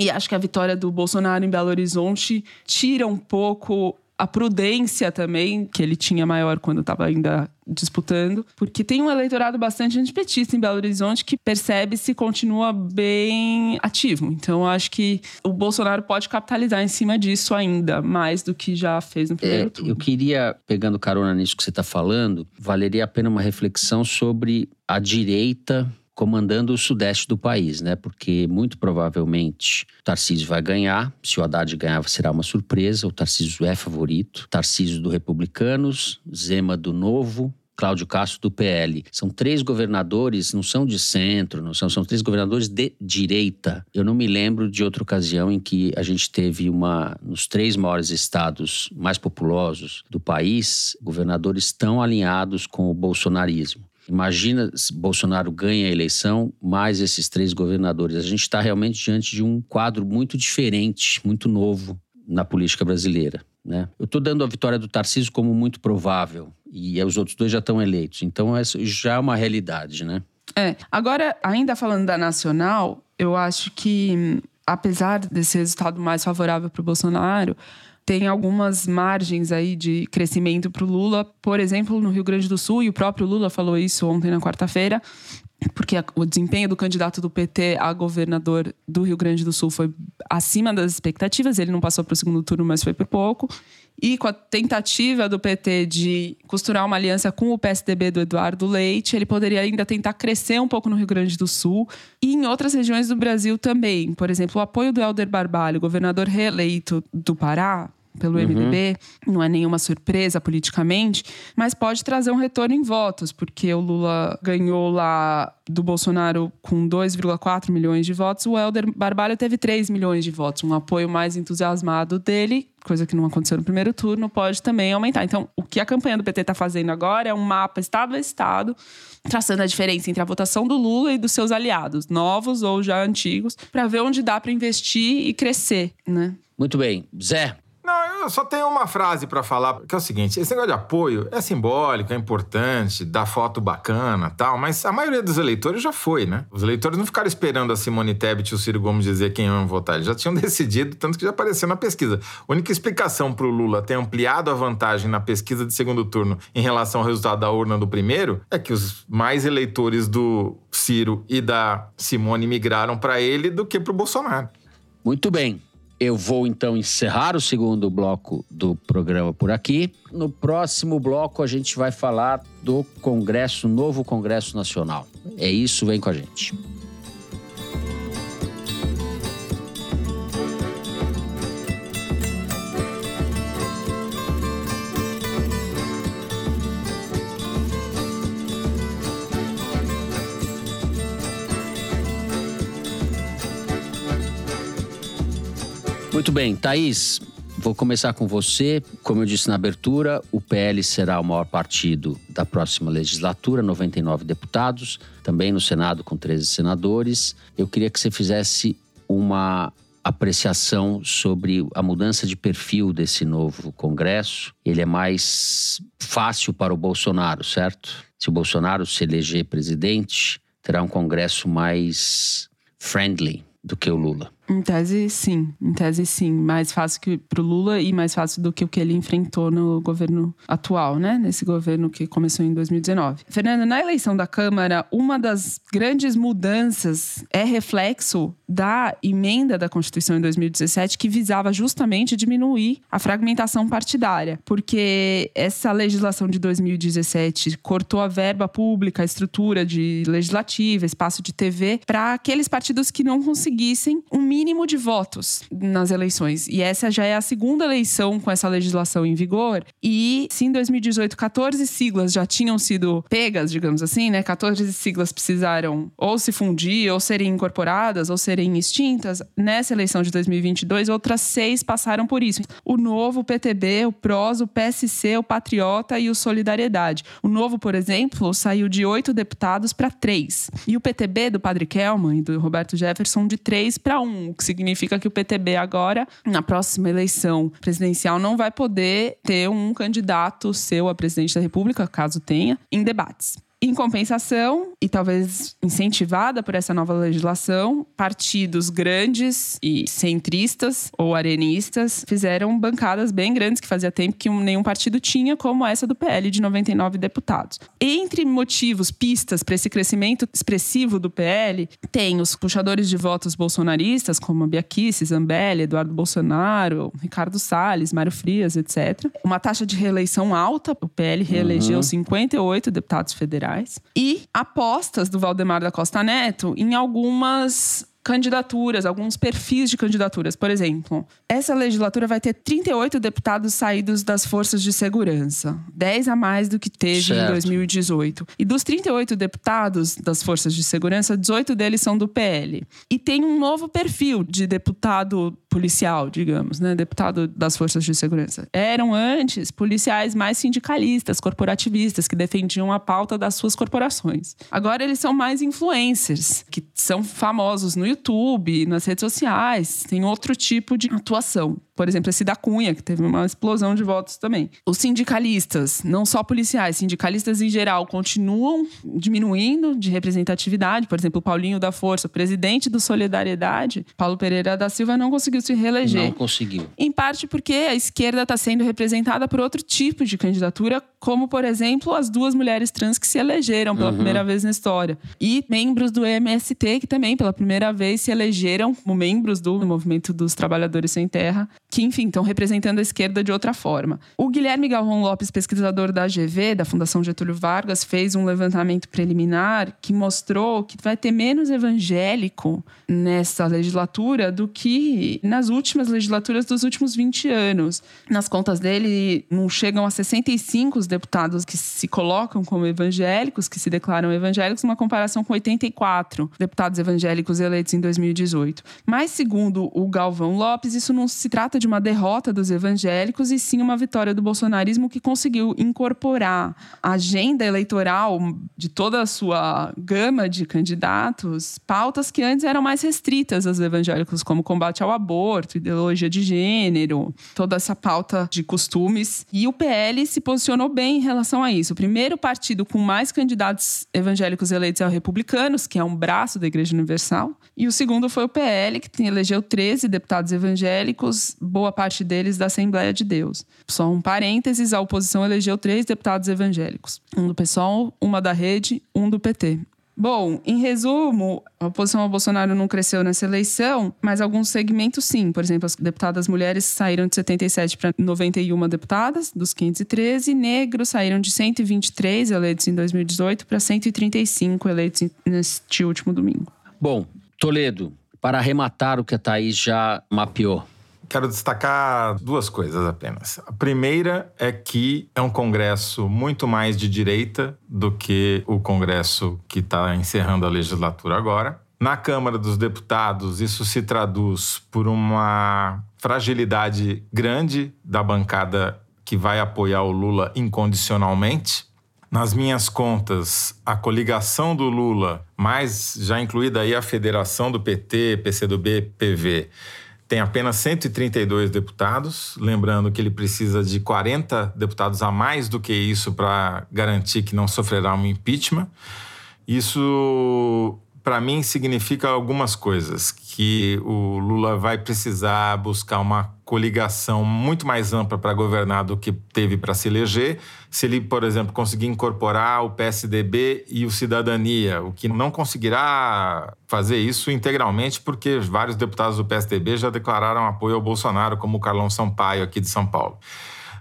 E acho que a vitória do Bolsonaro em Belo Horizonte tira um pouco a prudência também, que ele tinha maior quando estava ainda disputando, porque tem um eleitorado bastante antipetista em Belo Horizonte que percebe se continua bem ativo. Então, acho que o Bolsonaro pode capitalizar em cima disso ainda, mais do que já fez no primeiro É, turno. eu queria, pegando carona nisso que você está falando, valeria a pena uma reflexão sobre a direita comandando o sudeste do país, né? Porque muito provavelmente o Tarcísio vai ganhar. Se o Haddad ganhar, será uma surpresa. O Tarcísio é favorito. Tarcísio do Republicanos, Zema do Novo, Cláudio Castro do PL. São três governadores, não são de centro, não são, são três governadores de direita. Eu não me lembro de outra ocasião em que a gente teve uma, nos três maiores estados mais populosos do país, governadores tão alinhados com o bolsonarismo. Imagina se Bolsonaro ganha a eleição, mais esses três governadores. A gente está realmente diante de um quadro muito diferente, muito novo na política brasileira. Né? Eu estou dando a vitória do Tarcísio como muito provável e os outros dois já estão eleitos. Então, já é uma realidade, né? É. Agora, ainda falando da nacional, eu acho que, hum, apesar desse resultado mais favorável para o Bolsonaro, tem algumas margens aí de crescimento para o Lula. Por exemplo, no Rio Grande do Sul, e o próprio Lula falou isso ontem na quarta-feira, porque o desempenho do candidato do PT a governador do Rio Grande do Sul foi acima das expectativas. Ele não passou para o segundo turno, mas foi por pouco. E com a tentativa do PT de costurar uma aliança com o PSDB do Eduardo Leite, ele poderia ainda tentar crescer um pouco no Rio Grande do Sul e em outras regiões do Brasil também. Por exemplo, o apoio do Helder Barbalho, governador reeleito do Pará, pelo MDB, não é nenhuma surpresa politicamente, mas pode trazer um retorno em votos, porque o Lula ganhou lá do Bolsonaro com 2,4 milhões de votos, o Helder Barbalho teve 3 milhões de votos, um apoio mais entusiasmado dele, coisa que não aconteceu no primeiro turno, pode também aumentar. Então, o que a campanha do PT está fazendo agora é um mapa estado a estado, traçando a diferença entre a votação do Lula e dos seus aliados, novos ou já antigos, para ver onde dá para investir e crescer, né? Muito bem. Zé, Não, eu só tenho uma frase pra falar, que é o seguinte: esse negócio de apoio é simbólico, é importante, dá foto bacana tal, mas a maioria dos eleitores já foi, né? Os eleitores não ficaram esperando a Simone Tebet e o Ciro Gomes dizer quem iam votar, eles já tinham decidido, tanto que já apareceu na pesquisa. A única explicação pro Lula ter ampliado a vantagem na pesquisa de segundo turno em relação ao resultado da urna do primeiro é que os mais eleitores do Ciro e da Simone migraram pra ele do que pro Bolsonaro. Muito bem. Eu vou então encerrar o segundo bloco do programa por aqui. No próximo bloco a gente vai falar do Congresso, novo Congresso Nacional. É isso, vem com a gente. Muito bem, Thaís, vou começar com você. Como eu disse na abertura, o PL será o maior partido da próxima legislatura, 99 deputados, também no Senado com 13 senadores. Eu queria que você fizesse uma apreciação sobre a mudança de perfil desse novo Congresso. Ele é mais fácil para o Bolsonaro, certo? Se o Bolsonaro se eleger presidente, terá um Congresso mais friendly do que o Lula. Em tese, sim. Em tese, sim. Mais fácil que pro Lula e mais fácil do que o que ele enfrentou no governo atual, né? Nesse governo que começou em 2019. Fernando, na eleição da Câmara, uma das grandes mudanças é reflexo da emenda da Constituição em 2017 que visava justamente diminuir a fragmentação partidária. Porque essa legislação de 2017 cortou a verba pública, a estrutura de legislativa, espaço de TV, para aqueles partidos que não conseguissem um mínimo de votos nas eleições. E essa já é a segunda eleição com essa legislação em vigor. E se em 2018 14 siglas já tinham sido pegas, digamos assim, né? 14 siglas precisaram ou se fundir, ou serem incorporadas, ou serem extintas. Nessa eleição de 2022, outras seis passaram por isso. O Novo, o PTB, o PROS, o PSC, o Patriota e o Solidariedade. O Novo, por exemplo, saiu de oito deputados para três. E o PTB do Padre Kelman e do Roberto Jefferson de três para um o que significa que o PTB agora, na próxima eleição presidencial, não vai poder ter um candidato seu a presidente da República, caso tenha, em debates. Em compensação, e talvez incentivada por essa nova legislação, partidos grandes e centristas ou arenistas fizeram bancadas bem grandes que fazia tempo que nenhum partido tinha, como essa do PL de 99 deputados. Entre motivos, pistas para esse crescimento expressivo do PL, tem os puxadores de votos bolsonaristas, como a Bia Kicis, Zambelli, Eduardo Bolsonaro, Ricardo Salles, Mário Frias, etc. Uma taxa de reeleição alta, o PL reelegeu Uhum. 58 deputados federais. E apostas do Valdemar da Costa Neto em algumas candidaturas, alguns perfis de candidaturas. Por exemplo, essa legislatura vai ter 38 deputados saídos das forças de segurança, 10 a mais do que teve em Certo. 2018. E dos 38 deputados das forças de segurança, 18 deles são do PL. E tem um novo perfil de deputado policial, digamos, né? Deputado das forças de segurança. Eram antes policiais mais sindicalistas, corporativistas, que defendiam a pauta das suas corporações. Agora eles são mais influencers, que são famosos no YouTube, nas redes sociais, tem outro tipo de atuação. Por exemplo, esse da Cunha, que teve uma explosão de votos também. Os sindicalistas, não só policiais, sindicalistas em geral, continuam diminuindo de representatividade. Por exemplo, o Paulinho da Força, presidente do Solidariedade, Paulo Pereira da Silva, não conseguiu se reeleger. Não conseguiu. Em parte porque a esquerda está sendo representada por outro tipo de candidatura, como, por exemplo, as duas mulheres trans que se elegeram pela primeira vez na história. E membros do MST, que também, pela primeira vez, se elegeram como membros do Movimento dos Trabalhadores Sem Terra que, enfim, estão representando a esquerda de outra forma. O Guilherme Galvão Lopes, pesquisador da GV, da Fundação Getúlio Vargas, fez um levantamento preliminar que mostrou que vai ter menos evangélico nessa legislatura do que nas últimas legislaturas dos últimos 20 anos. Nas contas dele, não chegam a 65 os deputados que se colocam como evangélicos, que se declaram evangélicos, numa comparação com 84 deputados evangélicos eleitos em 2018. Mas, segundo o Galvão Lopes, isso não se trata de uma derrota dos evangélicos e sim uma vitória do bolsonarismo que conseguiu incorporar a agenda eleitoral de toda a sua gama de candidatos, pautas que antes eram mais restritas aos evangélicos, como combate ao aborto, ideologia de gênero, toda essa pauta de costumes. E o PL se posicionou bem em relação a isso. O primeiro partido com mais candidatos evangélicos eleitos é o Republicanos, que é um braço da Igreja Universal. E o segundo foi o PL, que elegeu 13 deputados evangélicos, boa parte deles da Assembleia de Deus. Só um parênteses, a oposição elegeu três deputados evangélicos. Um do PSOL, uma da Rede, um do PT. Bom, em resumo, a oposição ao Bolsonaro não cresceu nessa eleição, mas alguns segmentos sim. Por exemplo, as deputadas mulheres saíram de 77 para 91 deputadas, dos 513. Negros saíram de 123 eleitos em 2018 para 135 eleitos neste último domingo. Bom, Toledo, para arrematar o que a Thaís já mapeou. Quero destacar duas coisas apenas. A primeira é que é um congresso muito mais de direita do que o congresso que está encerrando a legislatura agora. Na Câmara dos Deputados, isso se traduz por uma fragilidade grande da bancada que vai apoiar o Lula incondicionalmente. Nas minhas contas, a coligação do Lula, mais já incluída aí a federação do PT, PCdoB, PV, tem apenas 132 deputados, lembrando que ele precisa de 40 deputados a mais do que isso para garantir que não sofrerá um impeachment. Isso, para mim, significa algumas coisas: que o Lula vai precisar buscar uma coligação muito mais ampla para governar do que teve para se eleger. Se ele, por exemplo, conseguir incorporar o PSDB e o Cidadania, o que não conseguirá fazer isso integralmente, porque vários deputados do PSDB já declararam apoio ao Bolsonaro, como o Carlão Sampaio, aqui de São Paulo.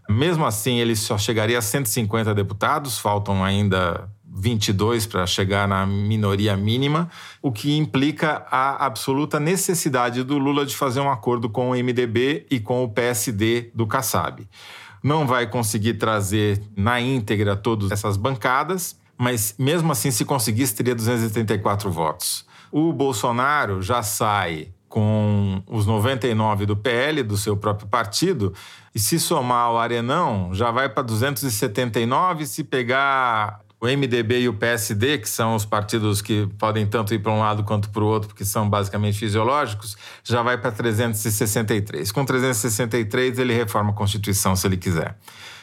Mesmo assim, ele só chegaria a 150 deputados, faltam ainda 22 para chegar na minoria mínima, o que implica a absoluta necessidade do Lula de fazer um acordo com o MDB e com o PSD do Kassab. Não vai conseguir trazer na íntegra todas essas bancadas, mas mesmo assim, se conseguisse, teria 284 votos. O Bolsonaro já sai com os 99 do PL, do seu próprio partido, e se somar o Arenão, já vai para 279. Se pegar o MDB e o PSD, que são os partidos que podem tanto ir para um lado quanto para o outro, porque são basicamente fisiológicos, já vai para 363. Com 363, ele reforma a Constituição se ele quiser.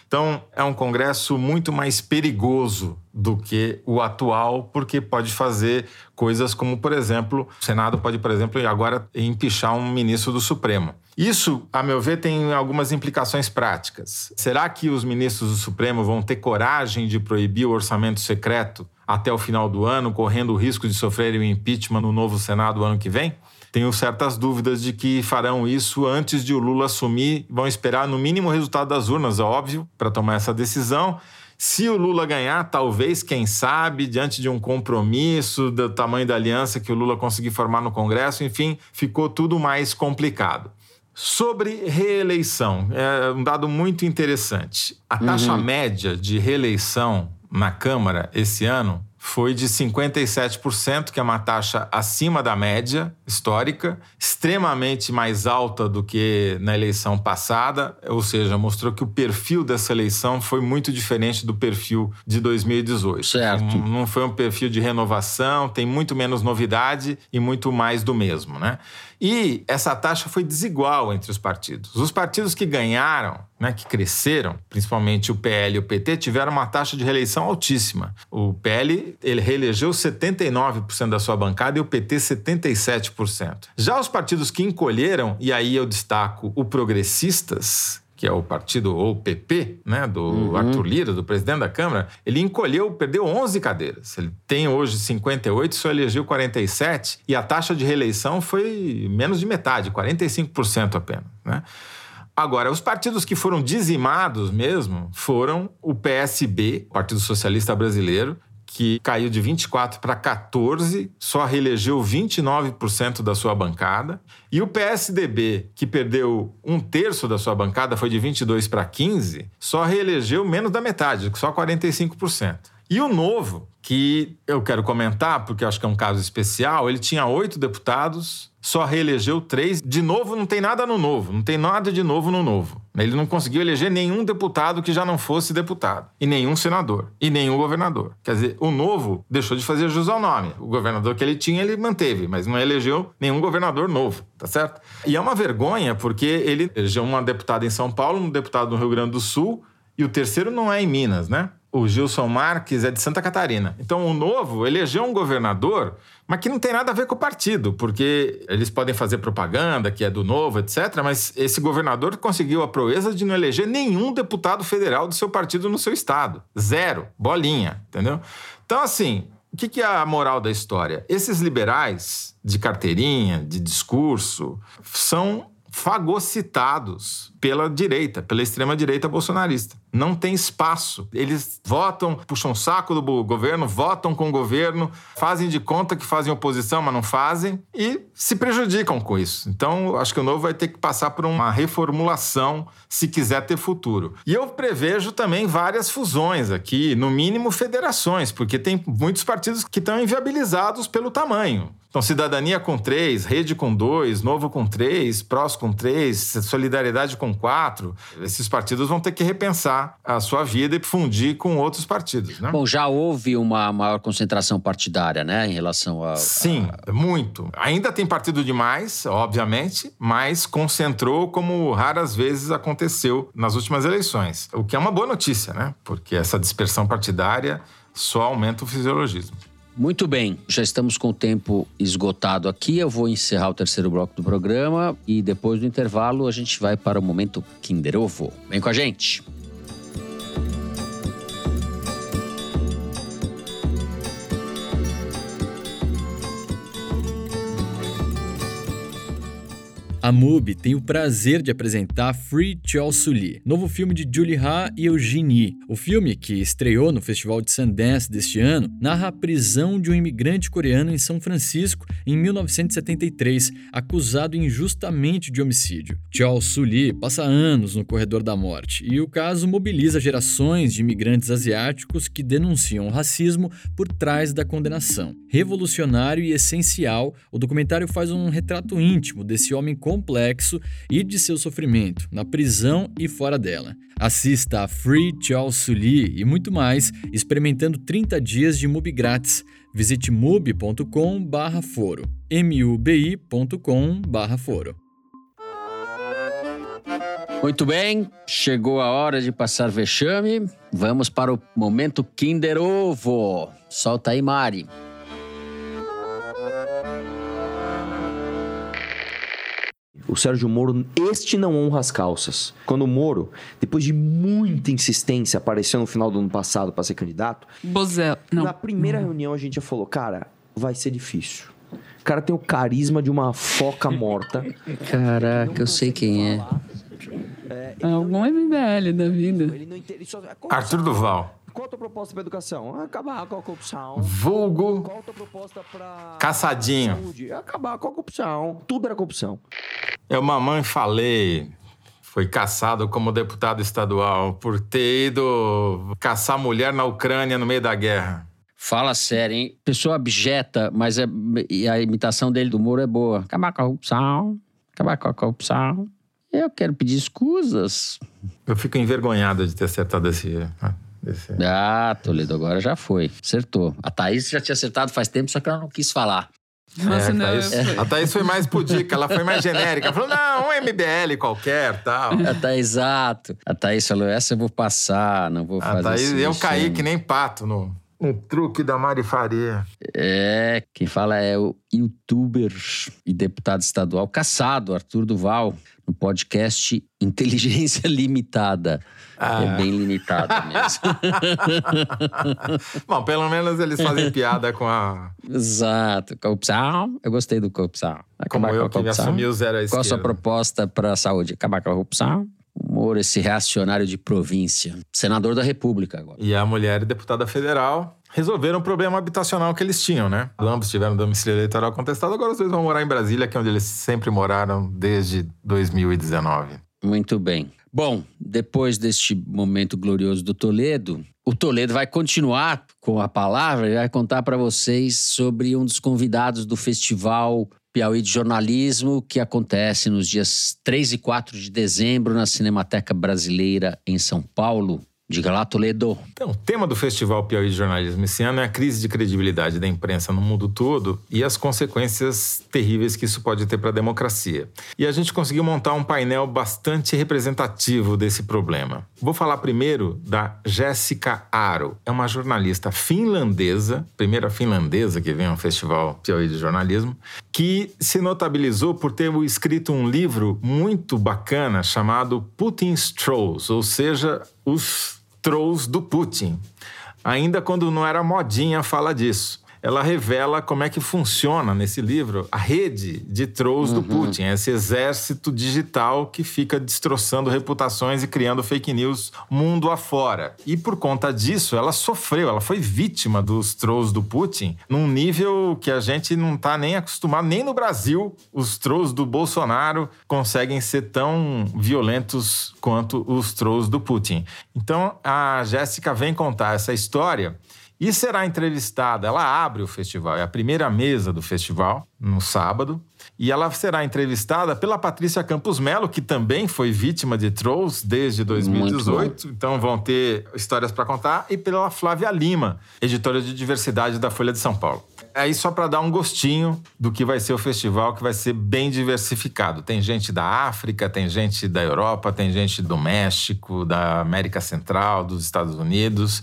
Então, é um Congresso muito mais perigoso do que o atual, porque pode fazer coisas como, por exemplo, o Senado pode, por exemplo, agora empichar um ministro do Supremo. Isso, a meu ver, tem algumas implicações práticas. Será que os ministros do Supremo vão ter coragem de proibir o orçamento secreto até o final do ano, correndo o risco de sofrerem o impeachment no novo Senado ano que vem? Tenho certas dúvidas de que farão isso antes de o Lula assumir. Vão esperar, no mínimo, o resultado das urnas, óbvio, para tomar essa decisão. Se o Lula ganhar, talvez, quem sabe, diante de um compromisso do tamanho da aliança que o Lula conseguir formar no Congresso, enfim, ficou tudo mais complicado. Sobre reeleição, é um dado muito interessante. A taxa uhum. média de reeleição na Câmara esse ano foi de 57%, que é uma taxa acima da média histórica, extremamente mais alta do que na eleição passada, ou seja, mostrou que o perfil dessa eleição foi muito diferente do perfil de 2018. Certo. Não foi um perfil de renovação, tem muito menos novidade e muito mais do mesmo, né? E essa taxa foi desigual entre os partidos. Os partidos que ganharam, né, que cresceram, principalmente o PL e o PT, tiveram uma taxa de reeleição altíssima. O PL ele reelegeu 79% da sua bancada e o PT 77%. Já os partidos que encolheram, e aí eu destaco o Progressistas, que é o partido, ou PP, né, do uhum. Arthur Lira, do presidente da Câmara, ele encolheu, perdeu 11 cadeiras. Ele tem hoje 58, só elegeu 47, e a taxa de reeleição foi menos de metade, 45% apenas. Né? Agora, os partidos que foram dizimados mesmo foram o PSB, Partido Socialista Brasileiro, que caiu de 24 para 14, só reelegeu 29% da sua bancada. E o PSDB, que perdeu um terço da sua bancada, foi de 22 para 15, só reelegeu menos da metade, só 45%. E o Novo, que eu quero comentar, porque acho que é um caso especial, ele tinha oito deputados, só reelegeu três. De novo, não tem nada no novo, não tem nada de novo no novo. Ele não conseguiu eleger nenhum deputado que já não fosse deputado, e nenhum senador, e nenhum governador. Quer dizer, o novo deixou de fazer jus ao nome. O governador que ele tinha, ele manteve, mas não elegeu nenhum governador novo, tá certo? E é uma vergonha, porque ele elegeu uma deputada em São Paulo, um deputado no Rio Grande do Sul, e o terceiro não é em Minas, né? O Gilson Marques é de Santa Catarina. Então, o Novo elegeu um governador, mas que não tem nada a ver com o partido, porque eles podem fazer propaganda, que é do Novo, etc., mas esse governador conseguiu a proeza de não eleger nenhum deputado federal do seu partido no seu estado. Zero. Bolinha, entendeu? Então, assim, o que, que é a moral da história? Esses liberais de carteirinha, de discurso, são fagocitados pela direita, pela extrema-direita bolsonarista. Não tem espaço. Eles votam, puxam o saco do governo, votam com o governo, fazem de conta que fazem oposição, mas não fazem, e se prejudicam com isso. Então, acho que o Novo vai ter que passar por uma reformulação se quiser ter futuro. E eu prevejo também várias fusões aqui, no mínimo federações, porque tem muitos partidos que estão inviabilizados pelo tamanho. Então, Cidadania com três, Rede com dois, Novo com três, Prós com três, Solidariedade com quatro. Esses partidos vão ter que repensar a sua vida e fundir com outros partidos, né? Bom, já houve uma maior concentração partidária, né, em relação a... Sim, a... muito. Ainda tem partido demais, obviamente, mas concentrou como raras vezes aconteceu nas últimas eleições. O que é uma boa notícia, né? Porque essa dispersão partidária só aumenta o fisiologismo. Muito bem, já estamos com o tempo esgotado aqui. Eu vou encerrar o terceiro bloco do programa e depois do intervalo a gente vai para o momento Kinder Ovo. Vem com a gente. A MUBI tem o prazer de apresentar Free Chol Suli, novo filme de Julie Ha e Eugenie. O filme, que estreou no Festival de Sundance deste ano, narra a prisão de um imigrante coreano em São Francisco em 1973, acusado injustamente de homicídio. Chol Suli passa anos no corredor da morte e o caso mobiliza gerações de imigrantes asiáticos que denunciam o racismo por trás da condenação. Revolucionário e essencial, o documentário faz um retrato íntimo desse homem complexo e de seu sofrimento, na prisão e fora dela. Assista a Free Chao Suli e muito mais, experimentando 30 dias de MUBI grátis. Visite mubi.com/foro. mubi.com/foro. Muito bem, chegou a hora de passar vexame. Vamos para o momento Kinder Ovo. Solta aí, Mari. O Sérgio Moro, este não honra as calças. Quando o Moro, depois de muita insistência, apareceu no final do ano passado para ser candidato. Bozel, não. Na primeira não. reunião a gente já falou, cara, vai ser difícil. O cara tem o carisma de uma foca morta. Caraca, eu sei quem é. É, é algum MBL da vida. Ele não entende, só, Arthur Duval. Qual a tua proposta para educação? Acabar com a corrupção. Vulgo. Qual a tua proposta para caçadinho? Saúde? Acabar com a corrupção. Tudo era corrupção. Eu mamãe falei foi caçado como deputado estadual por ter ido caçar mulher na Ucrânia no meio da guerra. Fala sério, hein? Pessoa abjeta, mas é, a imitação dele do Moro é boa. Acabar com a corrupção, acabar com a corrupção. Eu quero pedir escusas. Eu fico envergonhado de ter acertado esse. Esse... Ah, Toledo, agora já foi. Acertou. A Thaís já tinha acertado faz tempo, só que ela não quis falar. Nossa, é, não, a, Thaís, é. a Thaís foi mais pudica, ela foi mais genérica. Ela falou, não, um MBL qualquer, tal. A Thaís, exato. A Thaís falou, essa eu vou passar, não vou a fazer A Thaís, eu caí que nem pato no... Um truque da Mari Faria. É, quem fala é o youtuber e deputado estadual caçado, Arthur Duval, no podcast Inteligência Limitada. Ah. É bem limitada mesmo. Bom, pelo menos eles fazem piada com a. Exato. Corrupção. Eu gostei do corrupção. Como Acabar eu com a que me corrupção. assumi o zero à Qual a sua proposta para a saúde? Acabar com a corrupção? Moro, esse reacionário de província. Senador da República agora. E a mulher deputada federal resolveram o problema habitacional que eles tinham, né? Ambos tiveram domicílio eleitoral contestado, agora os dois vão morar em Brasília, que é onde eles sempre moraram desde 2019. Muito bem. Bom, depois deste momento glorioso do Toledo, o Toledo vai continuar com a palavra e vai contar para vocês sobre um dos convidados do Festival Piauí de Jornalismo, que acontece nos dias 3 e 4 de dezembro na Cinemateca Brasileira em São Paulo. Diga lá, Toledo. Então, o tema do Festival Piauí de Jornalismo esse ano é a crise de credibilidade da imprensa no mundo todo e as consequências terríveis que isso pode ter para a democracia. E a gente conseguiu montar um painel bastante representativo desse problema. Vou falar primeiro da Jéssica Aro. É uma jornalista finlandesa, primeira finlandesa que vem ao Festival Piauí de Jornalismo, que se notabilizou por ter escrito um livro muito bacana chamado Putin Strolls, ou seja, os trolls do Putin. Ainda quando não era modinha fala disso. Ela revela como é que funciona nesse livro a rede de trolls do Putin, esse exército digital que fica destroçando reputações e criando fake news mundo afora. E por conta disso, ela sofreu, ela foi vítima dos trolls do Putin num nível que a gente não tá nem acostumado, nem no Brasil os trolls do Bolsonaro conseguem ser tão violentos quanto os trolls do Putin. Então a Jéssica vem contar essa história e será entrevistada. Ela abre o festival, é a primeira mesa do festival, no sábado. E ela será entrevistada pela Patrícia Campos Melo, que também foi vítima de trolls desde 2018. Então vão ter histórias para contar. E pela Flávia Lima, editora de diversidade da Folha de São Paulo. Aí só para dar um gostinho do que vai ser o festival, que vai ser bem diversificado. Tem gente da África, tem gente da Europa, tem gente do México, da América Central, dos Estados Unidos.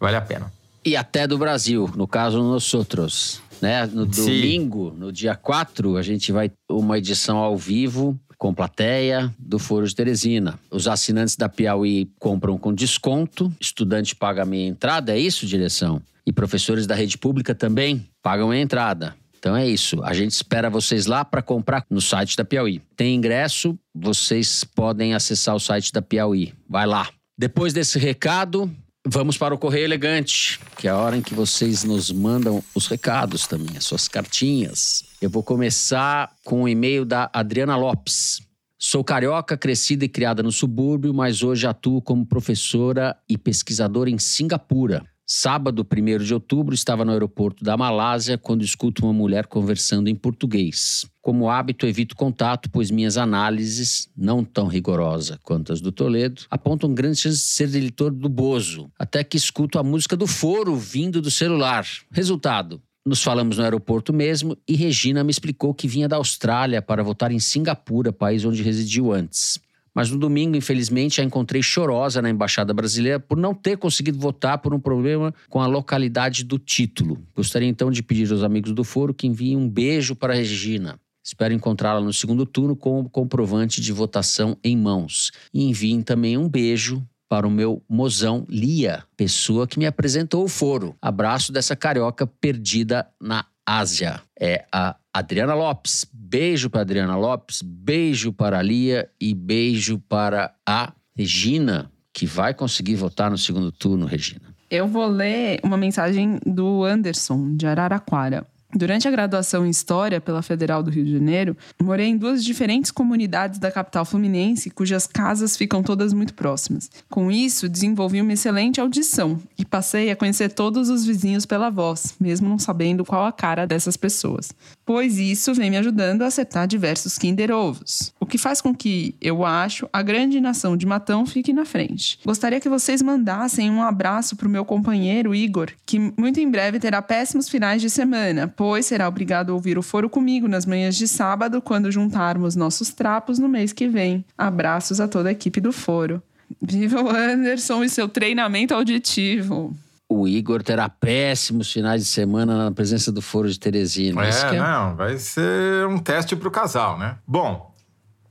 Vale a pena. E até do Brasil, no caso, nós outros. Né? No Sim. domingo, no dia 4, a gente vai ter uma edição ao vivo com plateia do Foro de Teresina. Os assinantes da Piauí compram com desconto, estudante paga meia entrada, é isso, direção? E professores da rede pública também pagam a entrada. Então é isso. A gente espera vocês lá para comprar no site da Piauí. Tem ingresso, vocês podem acessar o site da Piauí. Vai lá. Depois desse recado, vamos para o Correio Elegante, que é a hora em que vocês nos mandam os recados também, as suas cartinhas. Eu vou começar com o e-mail da Adriana Lopes. Sou carioca, crescida e criada no subúrbio, mas hoje atuo como professora e pesquisadora em Singapura. Sábado, 1 de outubro, estava no aeroporto da Malásia quando escuto uma mulher conversando em português. Como hábito, evito contato, pois minhas análises, não tão rigorosas quanto as do Toledo, apontam grande chance de ser editor do Bozo, até que escuto a música do foro vindo do celular. Resultado, nos falamos no aeroporto mesmo e Regina me explicou que vinha da Austrália para votar em Singapura, país onde residiu antes. Mas no domingo, infelizmente, a encontrei chorosa na Embaixada Brasileira por não ter conseguido votar por um problema com a localidade do título. Gostaria então de pedir aos amigos do foro que enviem um beijo para a Regina. Espero encontrá-la no segundo turno com o comprovante de votação em mãos. E enviem também um beijo para o meu mozão Lia, pessoa que me apresentou o foro. Abraço dessa carioca perdida na Ásia. É a Adriana Lopes. Beijo para Adriana Lopes, beijo para a Lia e beijo para a Regina, que vai conseguir votar no segundo turno, Regina. Eu vou ler uma mensagem do Anderson, de Araraquara. Durante a graduação em História pela Federal do Rio de Janeiro, morei em duas diferentes comunidades da capital fluminense, cujas casas ficam todas muito próximas. Com isso, desenvolvi uma excelente audição e passei a conhecer todos os vizinhos pela voz, mesmo não sabendo qual a cara dessas pessoas. Pois isso vem me ajudando a acertar diversos Kinder Ovos, o que faz com que, eu acho, a grande nação de Matão fique na frente. Gostaria que vocês mandassem um abraço para o meu companheiro Igor, que muito em breve terá péssimos finais de semana, pois será obrigado a ouvir o foro comigo nas manhãs de sábado, quando juntarmos nossos trapos no mês que vem. Abraços a toda a equipe do foro. Viva o Anderson e seu treinamento auditivo. o Igor terá péssimos finais de semana na presença do Foro de Teresina. É, que é- não, vai ser um teste pro casal, né? Bom,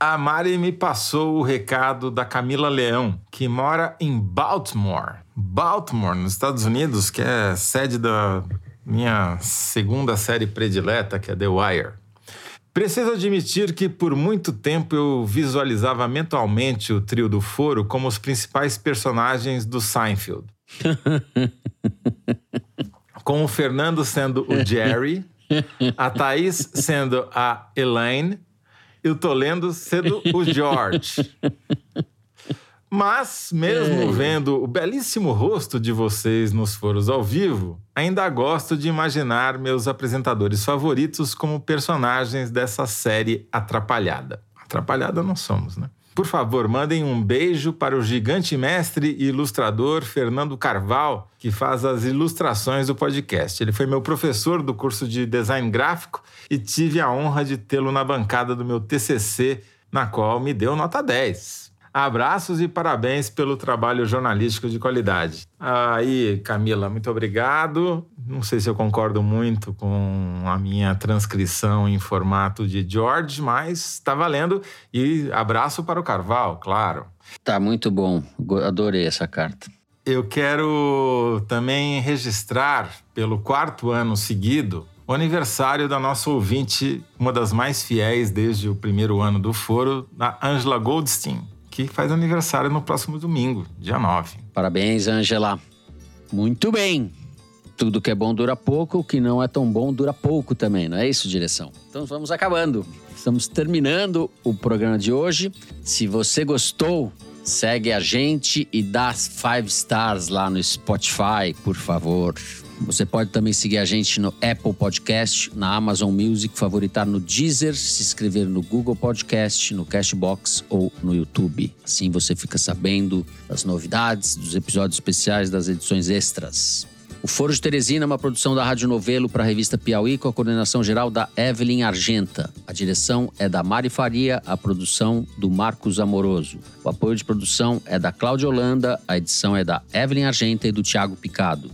a Mari me passou o recado da Camila Leão, que mora em Baltimore. Baltimore, nos Estados Unidos, que é sede da minha segunda série predileta, que é The Wire. Preciso admitir que por muito tempo eu visualizava mentalmente o trio do Foro como os principais personagens do Seinfeld. Com o Fernando sendo o Jerry, a Thaís sendo a Elaine e o Tolendo sendo o George. Mas, mesmo vendo o belíssimo rosto de vocês nos foros ao vivo, ainda gosto de imaginar meus apresentadores favoritos como personagens dessa série atrapalhada. Atrapalhada não somos, né? Por favor, mandem um beijo para o gigante mestre e ilustrador Fernando Carval, que faz as ilustrações do podcast. Ele foi meu professor do curso de design gráfico e tive a honra de tê-lo na bancada do meu TCC, na qual me deu nota 10. Abraços e parabéns pelo trabalho jornalístico de qualidade. Aí, Camila, muito obrigado. Não sei se eu concordo muito com a minha transcrição em formato de George, mas está valendo. E abraço para o Carval, claro. Tá muito bom. Adorei essa carta. Eu quero também registrar, pelo quarto ano seguido, o aniversário da nossa ouvinte, uma das mais fiéis desde o primeiro ano do foro, a Angela Goldstein, que faz aniversário no próximo domingo, dia 9. Parabéns, Angela. Muito bem. Tudo que é bom dura pouco, o que não é tão bom dura pouco também, não é isso, direção? Então vamos acabando. Estamos terminando o programa de hoje. Se você gostou, segue a gente e dá five stars lá no Spotify, por favor. Você pode também seguir a gente no Apple Podcast, na Amazon Music, favoritar no Deezer, se inscrever no Google Podcast, no Cashbox ou no YouTube. Assim você fica sabendo das novidades, dos episódios especiais, das edições extras. O Foro de Teresina é uma produção da Rádio Novelo para a revista Piauí, com a coordenação geral da Evelyn Argenta. A direção é da Mari Faria, a produção do Marcos Amoroso. O apoio de produção é da Cláudia Holanda, a edição é da Evelyn Argenta e do Tiago Picado.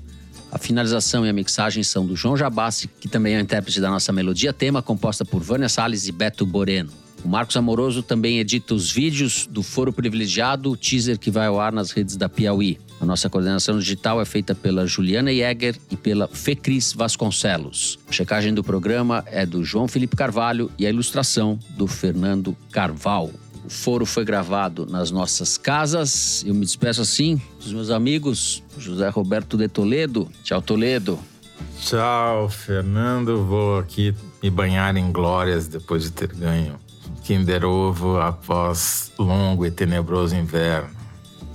A finalização e a mixagem são do João Jabassi, que também é o intérprete da nossa melodia tema, composta por Vânia Salles e Beto Boreno. O Marcos Amoroso também edita os vídeos do Foro Privilegiado, o teaser que vai ao ar nas redes da Piauí. A nossa coordenação digital é feita pela Juliana Jäger e pela Fecris Vasconcelos. A checagem do programa é do João Felipe Carvalho e a ilustração do Fernando Carval. O foro foi gravado nas nossas casas. Eu me despeço assim dos meus amigos, José Roberto de Toledo. Tchau, Toledo. Tchau, Fernando. Vou aqui me banhar em glórias depois de ter ganho Kinder Ovo após longo e tenebroso inverno.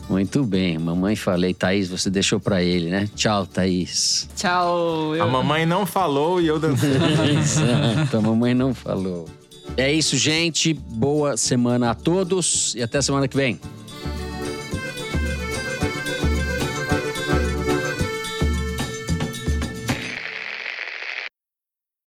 Muito bem, mamãe falei, Thaís, você deixou pra ele, né? Tchau, Thaís. Tchau. A mamãe não falou e eu dancei. Exato, a mamãe não falou. É isso, gente. Boa semana a todos e até semana que vem.